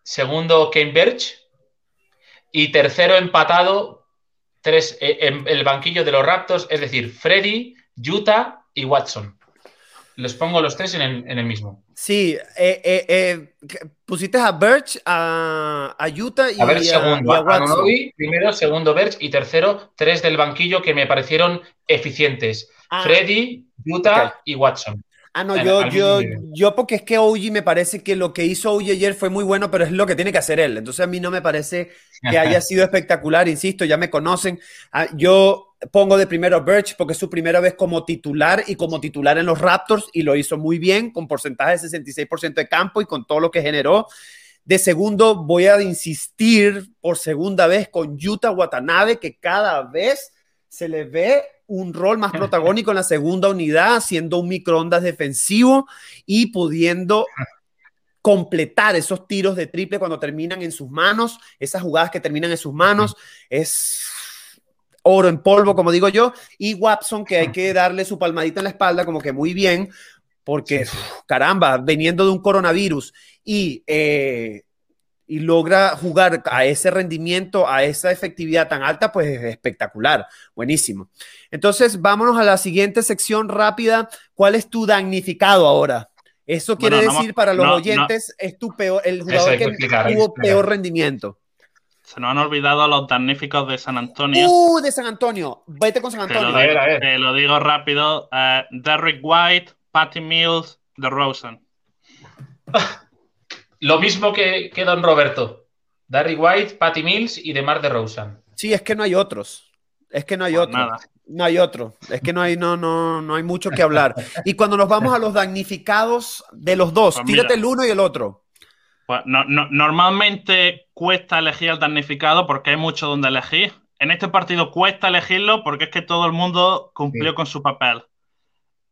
Segundo, Cambridge. Y tercero, empatado, tres, eh, en el banquillo de los Raptors, es decir, Freddy, Utah y Watson. Les pongo los tres en el, mismo. Sí, eh, eh, eh, pusiste a Birch, a, Utah y a, segundo, a, primero, segundo Birch y tercero, tres del banquillo que me parecieron eficientes. Ah. Freddy, Utah y Watson. Ah, no, yo, yo, yo, porque es que OG me parece que lo que hizo OG ayer fue muy bueno, pero es lo que tiene que hacer él. Entonces a mí no me parece que haya sido espectacular, insisto, ya me conocen. Ah, yo pongo de primero a Birch porque es su primera vez como titular y como titular en los Raptors y lo hizo muy bien, con porcentaje de 66% de campo y con todo lo que generó. De segundo, voy a insistir por segunda vez con Utah Watanabe, que cada vez se le ve un rol más protagónico en la segunda unidad, siendo un microondas defensivo y pudiendo completar esos tiros de triple cuando terminan en sus manos, esas jugadas que terminan en sus manos, es oro en polvo, como digo yo, y Watson, que hay que darle su palmadita en la espalda, como que muy bien, porque caramba, veniendo de un coronavirus y eh, y logra jugar a ese rendimiento, a esa efectividad tan alta, pues es espectacular, buenísimo. Entonces, vámonos a la siguiente sección rápida. ¿Cuál es tu damnificado ahora? Eso quiere decir para los oyentes, es tu peor, el jugador que tuvo peor rendimiento. Se nos han olvidado los damnificados de San Antonio. ¡Uh, de San Antonio! Vete con San Antonio. Te lo, digo, rápido. Uh, Derrick White, Patty Mills, The Rosen. Lo mismo que, que Don Roberto. Darry White, Patty Mills y Demar de Rosen. Sí, es que no hay otros. Es que no hay pues otro. No hay otro. Es que no hay, no, no, no hay mucho que hablar. Y cuando nos vamos a los damnificados de los dos, pues tírate el uno y el otro. Pues normalmente cuesta elegir al damnificado porque hay mucho donde elegir. En este partido cuesta elegirlo porque es que todo el mundo cumplió con su papel.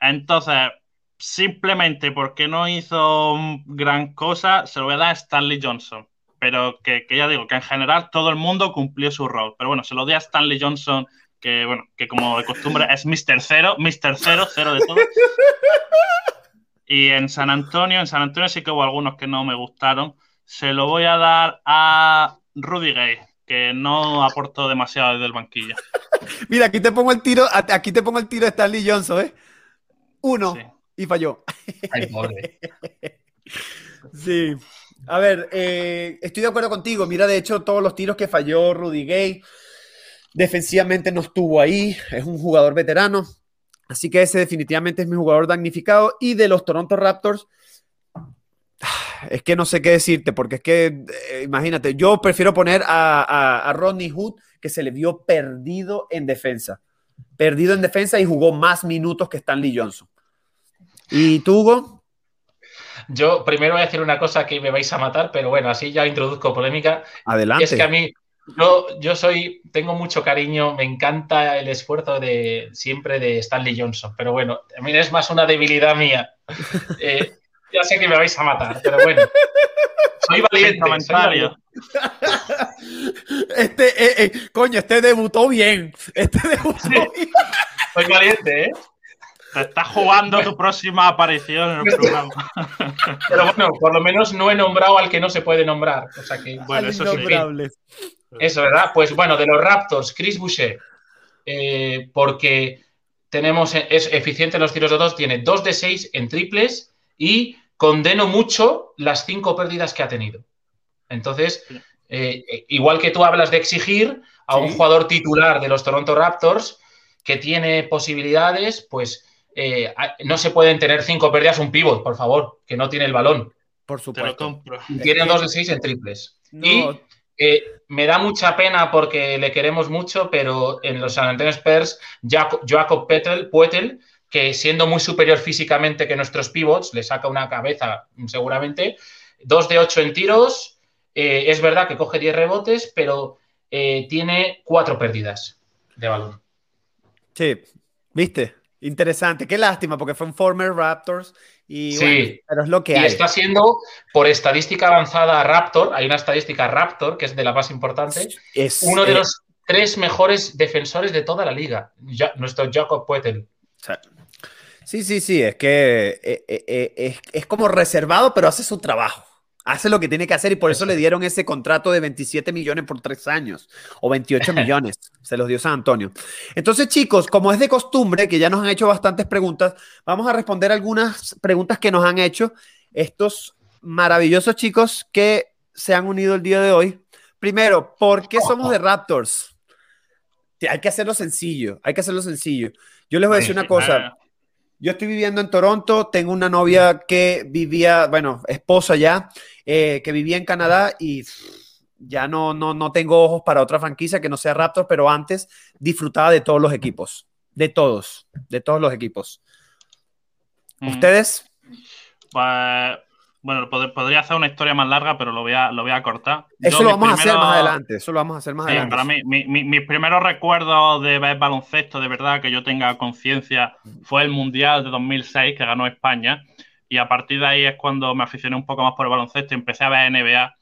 Entonces, simplemente porque no hizo gran cosa, se lo voy a dar a Stanley Johnson. Pero que, ya digo, que en general todo el mundo cumplió su rol. Pero bueno, se lo doy a Stanley Johnson, que bueno, que como de costumbre es Mr. Cero, Mr. Cero, cero de todo. Y en San Antonio, en San Antonio sí que hubo algunos que no me gustaron. Se lo voy a dar a Rudy Gay, que no aportó demasiado desde el banquillo. Mira, aquí te pongo el tiro, aquí te pongo el tiro de Stanley Johnson, ¿eh? Uno y falló. sí. A ver, eh, estoy de acuerdo contigo. Mira, de hecho, todos los tiros que falló Rudy Gay, defensivamente no estuvo ahí. Es un jugador veterano. Así que ese definitivamente es mi jugador damnificado. Y de los Toronto Raptors, es que no sé qué decirte, porque es que, eh, imagínate, yo prefiero poner a, a Rodney Hood, que se le vio perdido en defensa. Perdido en defensa y jugó más minutos que Stanley Johnson. ¿Y tú, Hugo? Yo primero voy a decir una cosa que me vais a matar, pero bueno, así ya introduzco polémica. Adelante. Es que a mí, yo, yo soy, tengo mucho cariño, me encanta el esfuerzo de siempre de Stanley Johnson, pero bueno, también es más una debilidad mía. Eh, ya sé que me vais a matar, pero bueno. Soy valiente, soy Este, eh, eh, coño, este debutó bien. Este debutó bien. Soy valiente, ¿eh? Te estás jugando tu próxima aparición en el programa. Pero bueno, por lo menos no he nombrado al que no se puede nombrar. O sea que, bueno, eso sí. Eso, ¿verdad? Pues bueno, de los Raptors, Chris Boucher, eh, porque tenemos, es eficiente en los tiros de dos, tiene 2 de 6 en triples y condeno mucho las cinco pérdidas que ha tenido. Entonces, eh, igual que tú hablas de exigir a un jugador titular de los Toronto Raptors que tiene posibilidades, pues eh, no se pueden tener cinco pérdidas un pivot, por favor, que no tiene el balón. Por supuesto. Tiene dos de seis en triples. Y eh, me da mucha pena porque le queremos mucho, pero en los San Antonio Spurs, Jacob Puetel, que siendo muy superior físicamente que nuestros pivots, le saca una cabeza seguramente. Dos de ocho en tiros. Eh, es verdad que coge 10 rebotes, pero tiene cuatro pérdidas de balón. Sí, viste, Interesante, qué lástima, porque fue un former Raptors y sí. pero es lo que y hay. está siendo, por estadística avanzada Raptor, hay una estadística Raptor, que es de la más importante, es uno de eh, los tres mejores defensores de toda la liga, nuestro Jacob Poetel. Sí, sí, sí, es que eh, eh, es, es, como reservado, pero hace su trabajo. Hace lo que tiene que hacer y por eso le dieron ese contrato de 27 millones por tres años o 28 millones. Se los dio San Antonio. Entonces, chicos, como es de costumbre, que ya nos han hecho bastantes preguntas, vamos a responder algunas preguntas que nos han hecho estos maravillosos chicos que se han unido el día de hoy. Primero, ¿por qué somos de Raptors? Hay que hacerlo sencillo, hay que hacerlo sencillo. Yo les voy a decir una cosa. Yo estoy viviendo en Toronto, tengo una novia que vivía, bueno, esposa ya, eh, que vivía en Canadá y ya no, no, no tengo ojos para otra franquicia que no sea Raptors, pero antes disfrutaba de todos los equipos, de todos, de todos los equipos. Mm. ¿Ustedes? Pues bueno, podría hacer una historia más larga, pero lo voy a, lo voy a cortar. Eso lo vamos a hacer más adelante. Eso lo vamos a hacer más adelante. Para mí, mis primeros recuerdos de ver baloncesto, de verdad, que yo tenga conciencia, fue el Mundial de 2006 que ganó España. Y a partir de ahí es cuando me aficioné un poco más por el baloncesto y empecé a ver NBA.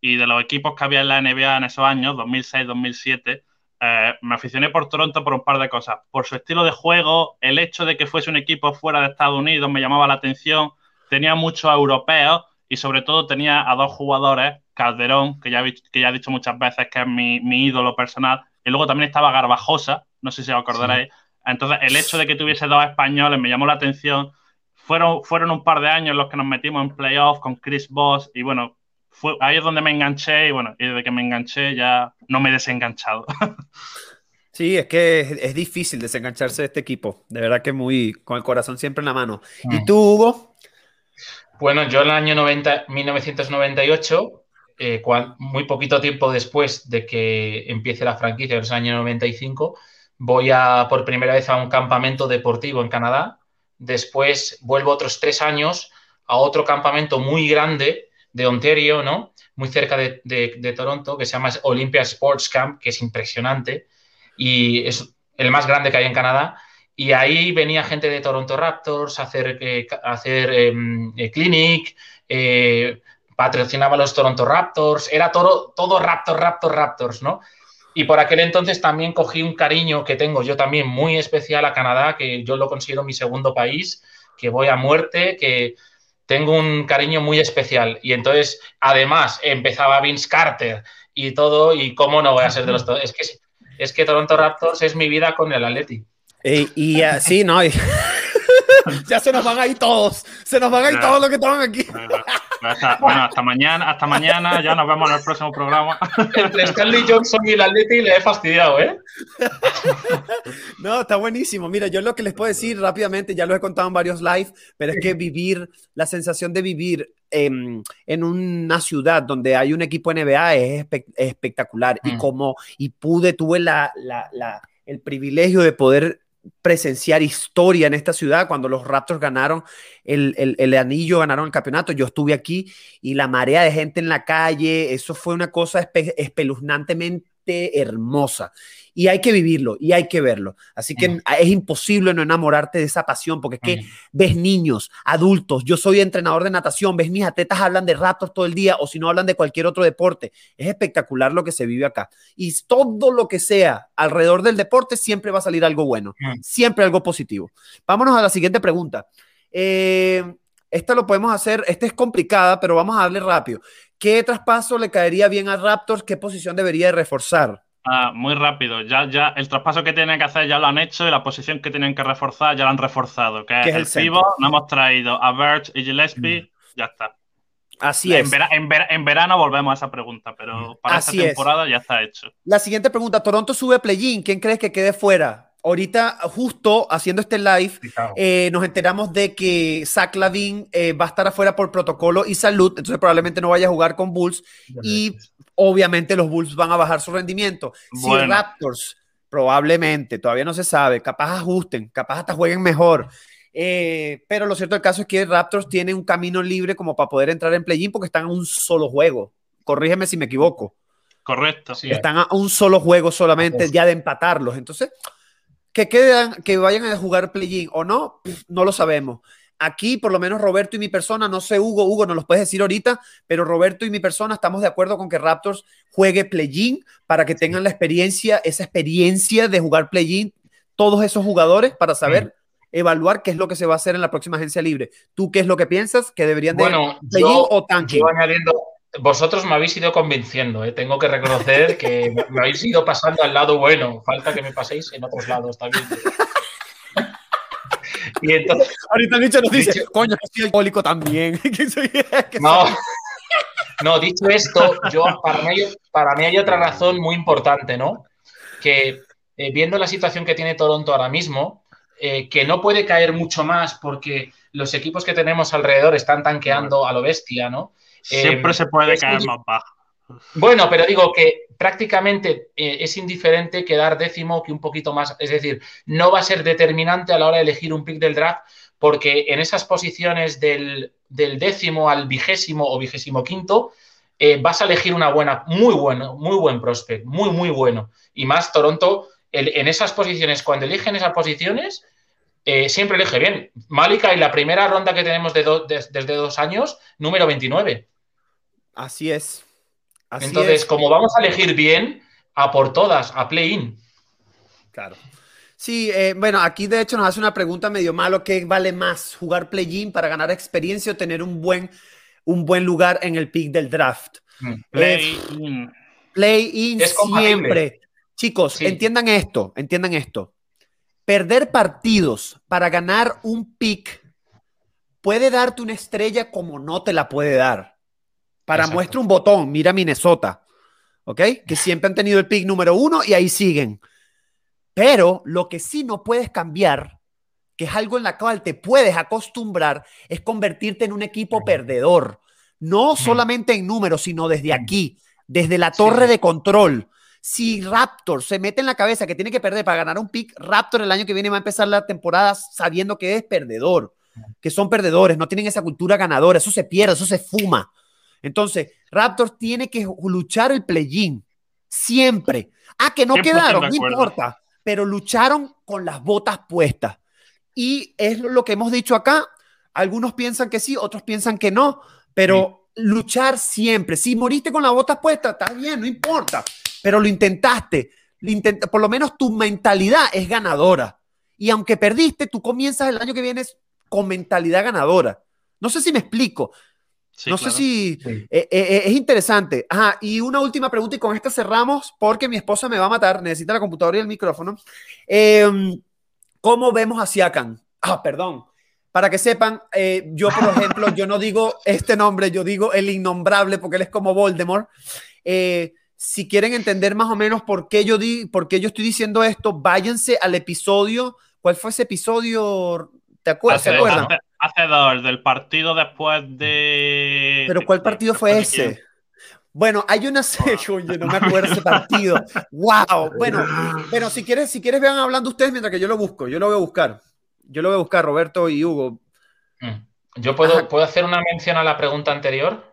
Y de los equipos que había en la NBA en esos años, 2006-2007, eh, me aficioné por Toronto por un par de cosas. Por su estilo de juego, el hecho de que fuese un equipo fuera de Estados Unidos me llamaba la atención tenía muchos europeos y sobre todo tenía a dos jugadores, Calderón, que ya, que ya he dicho muchas veces que es mi, ídolo personal, y luego también estaba Garbajosa, no sé si os acordaréis. Entonces, el hecho de que tuviese dos españoles me llamó la atención. Fueron, fueron un par de años los que nos metimos en playoff con Chris Boss y bueno, fue, ahí es donde me enganché y bueno, y desde que me enganché ya no me he desenganchado. Sí, es que es, difícil desengancharse de este equipo. De verdad que muy con el corazón siempre en la mano. ¿Y mm. tú, Hugo? Bueno, yo en el año 90, 1998, eh, muy poquito tiempo después de que empiece la franquicia, en el año 95, voy a por primera vez a un campamento deportivo en Canadá. Después vuelvo otros tres años a otro campamento muy grande de Ontario, ¿no? Muy cerca de, de Toronto, que se llama Olympia Sports Camp, que es impresionante y es el más grande que hay en Canadá. Y ahí venía gente de Toronto Raptors a hacer, eh, hacer em, eh, clinic, eh, patrocinaba los Toronto Raptors, era todo, todo Raptors, Raptors, Raptors, ¿no? Y por aquel entonces también cogí un cariño que tengo yo también muy especial a Canadá, que yo lo considero mi segundo país, que voy a muerte, que tengo un cariño muy especial. Y entonces, además, empezaba Vince Carter y todo, y cómo no voy a ser de los... Es que, es que Toronto Raptors es mi vida con el Atleti. Eh, y así, ¿no? ya se nos van ahí todos. Se nos van ahí todos los que estaban aquí. bueno, hasta mañana, hasta mañana, ya nos vemos en el próximo programa. Entre Stanley Johnson y el Atleti le he fastidiado, ¿eh? No, está buenísimo. Mira, yo lo que les puedo decir rápidamente, ya lo he contado en varios live, pero es que vivir, la sensación de vivir en, una ciudad donde hay un equipo NBA es, espectacular. Y mm. como, y pude, tuve la, la, el privilegio de poder presenciar historia en esta ciudad cuando los Raptors ganaron el, anillo, ganaron el campeonato. Yo estuve aquí y la marea de gente en la calle, eso fue una cosa espeluznantemente hermosa y hay que vivirlo y hay que verlo. Así que es imposible no enamorarte de esa pasión, porque es que ves niños, adultos, yo soy entrenador de natación, ves mis atletas hablan de Raptors todo el día o si no hablan de cualquier otro deporte. Es espectacular lo que se vive acá. Y todo lo que sea alrededor del deporte siempre va a salir algo bueno, siempre algo positivo. Vámonos a la siguiente pregunta. Eh, esta lo podemos hacer, esta es complicada, pero vamos a darle rápido. ¿Qué traspaso le caería bien a Raptors? ¿Qué posición debería reforzar? Ah, muy rápido. Ya, ya el traspaso que tienen que hacer ya lo han hecho y la posición que tienen que reforzar ya lo han reforzado. Que es, el, pivo. No hemos traído a Birch y Gillespie. Mm. Ya está. Así es. En, verano volvemos a esa pregunta, pero para esta temporada ya está hecho. La siguiente pregunta: Toronto sube play-in. ¿Quién crees que quede fuera? Ahorita, justo haciendo este live, eh, nos enteramos de que Zach Lavin eh, va a estar afuera por protocolo y salud, entonces probablemente no vaya a jugar con Bulls y obviamente los Bulls van a bajar su rendimiento. Si Raptors, probablemente, todavía no se sabe, capaz ajusten, capaz hasta jueguen mejor. Eh, pero lo cierto del caso es que Raptors tiene un camino libre como para poder entrar en play-in porque están en un solo juego. Corrígeme si me equivoco. Correcto. están a un solo juego solamente ya de empatarlos. Entonces, que quedan, que vayan a jugar play-in o no, no lo sabemos. Aquí, por lo menos Roberto y mi persona, no sé, Hugo, Hugo, no los puedes decir ahorita, pero Roberto y mi persona estamos de acuerdo con que Raptors juegue play-in para que tengan la experiencia, esa experiencia de jugar play-in, todos esos jugadores para saber evaluar qué es lo que se va a hacer en la próxima agencia libre. ¿Tú qué es lo que piensas? ¿Que deberían de yo, o Yo añadiendo, vosotros me habéis ido convenciendo, ¿eh? tengo que reconocer que me habéis ido pasando al lado bueno. Falta que me paséis en otros lados también. Y entonces, Ahorita dicho nos dice, coño, que soy alcohólico también. no, no, dicho esto, yo, para, mí, para mí hay otra razón muy importante, ¿no? Que eh, viendo la situación que tiene Toronto ahora mismo, eh, que no puede caer mucho más porque los equipos que tenemos alrededor están tanqueando a lo bestia, ¿no? Siempre eh, se puede caer más bajo. Bueno, pero digo que prácticamente es indiferente quedar décimo que un poquito más. Es decir, no va a ser determinante a la hora de elegir un pick del draft, porque en esas posiciones del, décimo al vigésimo o vigésimo quinto, vas a elegir una buena, muy bueno, muy buen prospect, muy, muy bueno. Y más Toronto en esas posiciones, cuando eligen esas posiciones, eh, siempre elige bien. Malika y la primera ronda que tenemos de desde dos años, número 29. Así es. Entonces, como vamos a elegir bien, a por todas, a play-in. Claro. Sí, eh, bueno, aquí de hecho nos hace una pregunta medio malo, ¿qué vale más, jugar play-in para ganar experiencia o tener un buen, un buen lugar en el pick del draft? Mm. Play-in. Play-in siempre. Chicos, entiendan esto, entiendan esto. Perder partidos para ganar un pick puede darte una estrella como no te la puede dar. Para muestra un botón, mira Minnesota, ¿ok? Que siempre han tenido el pick número uno y ahí siguen. Pero lo que sí no puedes cambiar, que es algo en la cual te puedes acostumbrar, es convertirte en un equipo perdedor. No solamente en números, sino desde aquí, desde la torre de control si Raptor se mete en la cabeza que tiene que perder para ganar un pick, Raptor el año que viene va a empezar la temporada sabiendo que es perdedor, que son perdedores, no tienen esa cultura ganadora, eso se pierde, eso se fuma. Entonces, Raptor tiene que luchar el play-in, siempre. Ah, que no quedaron, no importa, pero lucharon con las botas puestas. Y es lo que hemos dicho acá. Algunos piensan que sí, otros piensan que no, pero luchar siempre. Si moriste con las botas puestas, está bien, no importa pero lo intentaste. por lo menos tu mentalidad es ganadora. Y aunque perdiste, tú comienzas el año que viene con mentalidad ganadora. No sé si me explico. no sé si eh, eh, eh, es interesante. Ajá, y una última pregunta y con esta cerramos porque mi esposa me va a matar, necesita la computadora y el micrófono. Em, ¿Cómo vemos a Siakan? Ah, perdón. Para que sepan, yo por ejemplo, yo no digo este nombre, yo digo el innombrable porque él es como Voldemort. Si quieren entender más o menos por qué yo, di, por qué yo estoy diciendo esto, váyanse al episodio. ¿Cuál fue ese episodio? ¿Te acuerdas? Hace, dos, del partido después de. ¿Pero cuál partido fue ese? Bueno, hay una serie, oye, no me acuerdo ese partido. ¡Wow! Bueno, bueno, si quieres, si quieres, vean hablando ustedes mientras que yo lo busco. Yo lo voy a buscar. Yo lo voy a buscar, Roberto y Hugo. Mm. ¿Yo puedo, ¿puedo hacer una mención a la pregunta anterior?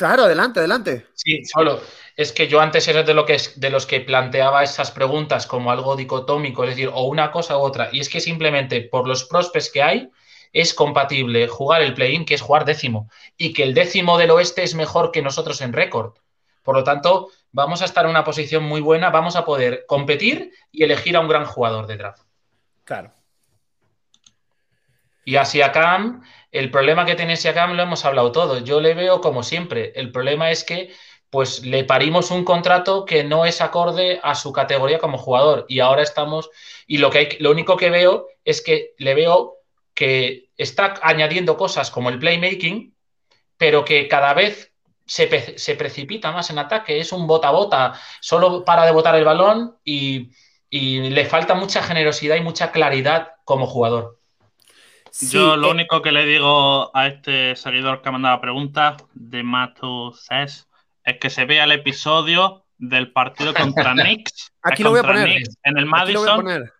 Claro, adelante, adelante. Sí, solo es que yo antes era de, lo que, de los que planteaba esas preguntas como algo dicotómico, es decir, o una cosa u otra. Y es que simplemente por los prospects que hay, es compatible jugar el play-in, que es jugar décimo, y que el décimo del oeste es mejor que nosotros en récord. Por lo tanto, vamos a estar en una posición muy buena, vamos a poder competir y elegir a un gran jugador de draft. Claro. Y a Siakam, el problema que tiene Siakam lo hemos hablado todo. Yo le veo como siempre. El problema es que pues le parimos un contrato que no es acorde a su categoría como jugador. Y ahora estamos, y lo, que hay, lo único que veo es que le veo que está añadiendo cosas como el playmaking, pero que cada vez se, precipita más en ataque, es un bota bota, solo para de botar el balón y le falta mucha generosidad y mucha claridad como jugador. Yo lo eh, único que le digo a este seguidor que ha mandado la pregunta de Matu Cés es que se vea el episodio del partido contra Knicks. Aquí lo voy a poner. en el Madison.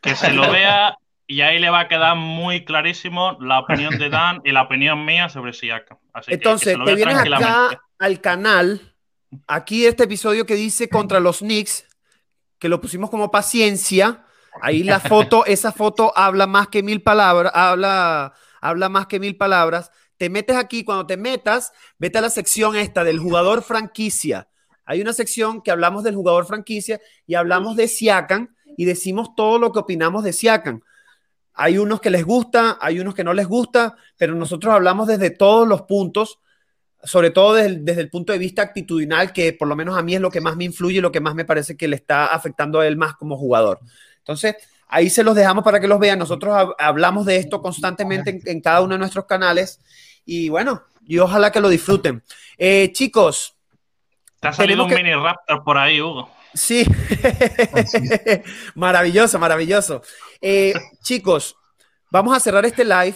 Que se lo vea y ahí le va a quedar muy clarísimo la opinión de Dan y la opinión mía sobre Siakam. Entonces, te vienes acá al canal, aquí este episodio que dice contra los Knicks, que lo pusimos como paciencia. Ahí la foto, esa foto habla más que mil palabras, habla, habla más que mil palabras te metes aquí, cuando te metas, vete a la sección esta del jugador franquicia. Hay una sección que hablamos del jugador franquicia y hablamos de Siakan y decimos todo lo que opinamos de Siakan. Hay unos que les gusta, hay unos que no les gusta, pero nosotros hablamos desde todos los puntos, sobre todo desde, el punto de vista actitudinal, que por lo menos a mí es lo que más me influye, lo que más me parece que le está afectando a él más como jugador. Entonces, ahí se los dejamos para que los vean. Nosotros hablamos de esto constantemente en, cada uno de nuestros canales y bueno, y ojalá que lo disfruten. Eh, chicos. Te ha salido un mini raptor por ahí, Hugo. Sí, maravilloso, maravilloso. Eh, chicos, vamos a cerrar este live.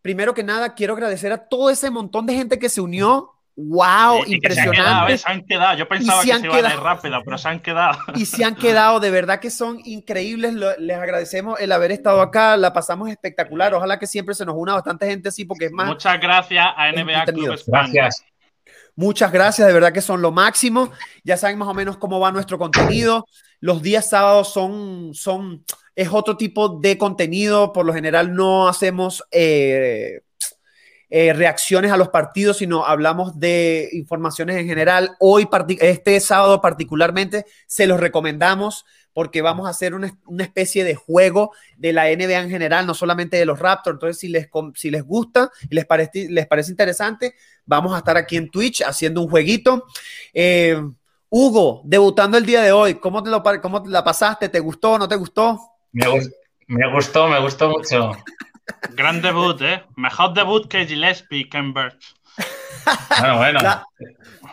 Primero que nada, quiero agradecer a todo ese montón de gente que se unió. ¡Wow! impresionante. Se han, quedado, Yo pensaba que se iban a ir rápido, pero se han quedado. Y se han quedado, de verdad que son increíbles. Les agradecemos el haber estado acá. La pasamos espectacular. Ojalá que siempre se nos una bastante gente así, porque es más. Muchas gracias a NBA Club Gracias. Muchas gracias, de verdad que son lo máximo. Ya saben más o menos cómo va nuestro contenido. Los días sábados son, son, es otro tipo de contenido. Por lo general no hacemos eh, eh, reacciones a los partidos, sino hablamos de informaciones en general. Hoy, este sábado particularmente, se los recomendamos porque vamos a hacer una, especie de juego de la NBA en general, no solamente de los Raptors. Entonces, si les, si les gusta y les parece, les parece interesante, vamos a estar aquí en Twitch haciendo un jueguito. Eh, Hugo, debutando el día de hoy, ¿cómo te, lo, cómo la pasaste? ¿Te gustó? ¿No te gustó? Me, gustó, me gustó mucho. Gran debut, ¿eh? Mejor debut que Gillespie, Ken Bueno, bueno.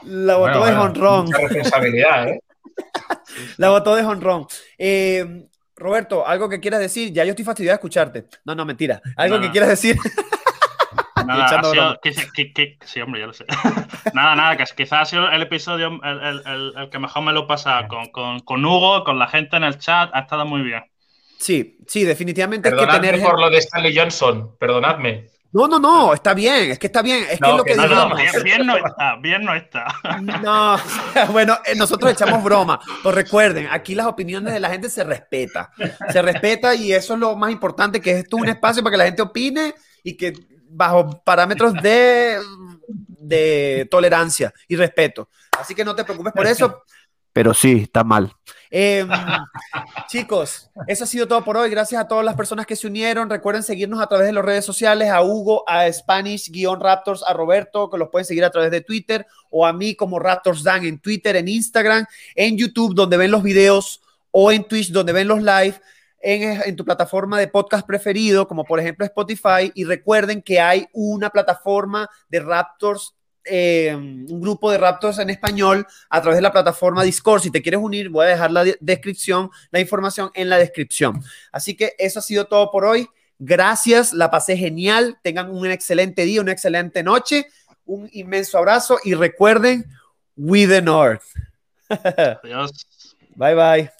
La, botó de honrón. responsabilidad, ¿eh? La botó de honrón. Eh, Roberto, algo que quieras decir. Ya yo estoy fastidiado de escucharte. No, no, mentira. Algo que quieras decir. Nada, sí, hombre, ya lo sé. nada, nada, que quizás ha sido el episodio el, que mejor me lo pasa con, con, con, Hugo, con la gente en el chat. Ha estado muy bien. Sí, sí, definitivamente hay que tener. por lo de Stanley Johnson, perdonadme. No, no, no, está bien, es que está bien, es que es lo que, no, no, bien, no está, bien no está. No, bueno, eh, nosotros echamos broma, pero recuerden, aquí las opiniones de la gente se respeta, se respeta y eso es lo más importante, que esto es un espacio para que la gente opine y que bajo parámetros de, de tolerancia y respeto. Así que no te preocupes por eso, pero sí, está mal. Em, chicos, eso ha sido todo por hoy. Gracias a todas las personas que se unieron. Recuerden seguirnos a través de las redes sociales, a Hugo, a Spanish-Raptors, a Roberto, que los pueden seguir a través de Twitter, o a mí como Raptors Dan en Twitter, en Instagram, en YouTube, donde ven los videos, o en Twitch, donde ven los live. En, en, tu plataforma de podcast preferido, como por ejemplo Spotify, y recuerden que hay una plataforma de Raptors eh, un grupo de Raptors en español a través de la plataforma Discord. Si te quieres unir, voy a dejar la descripción, la información en la descripción. Así que eso ha sido todo por hoy. Gracias, la pasé genial. Tengan un excelente día, una excelente noche. Un inmenso abrazo y recuerden, We the North. Adiós. Bye bye.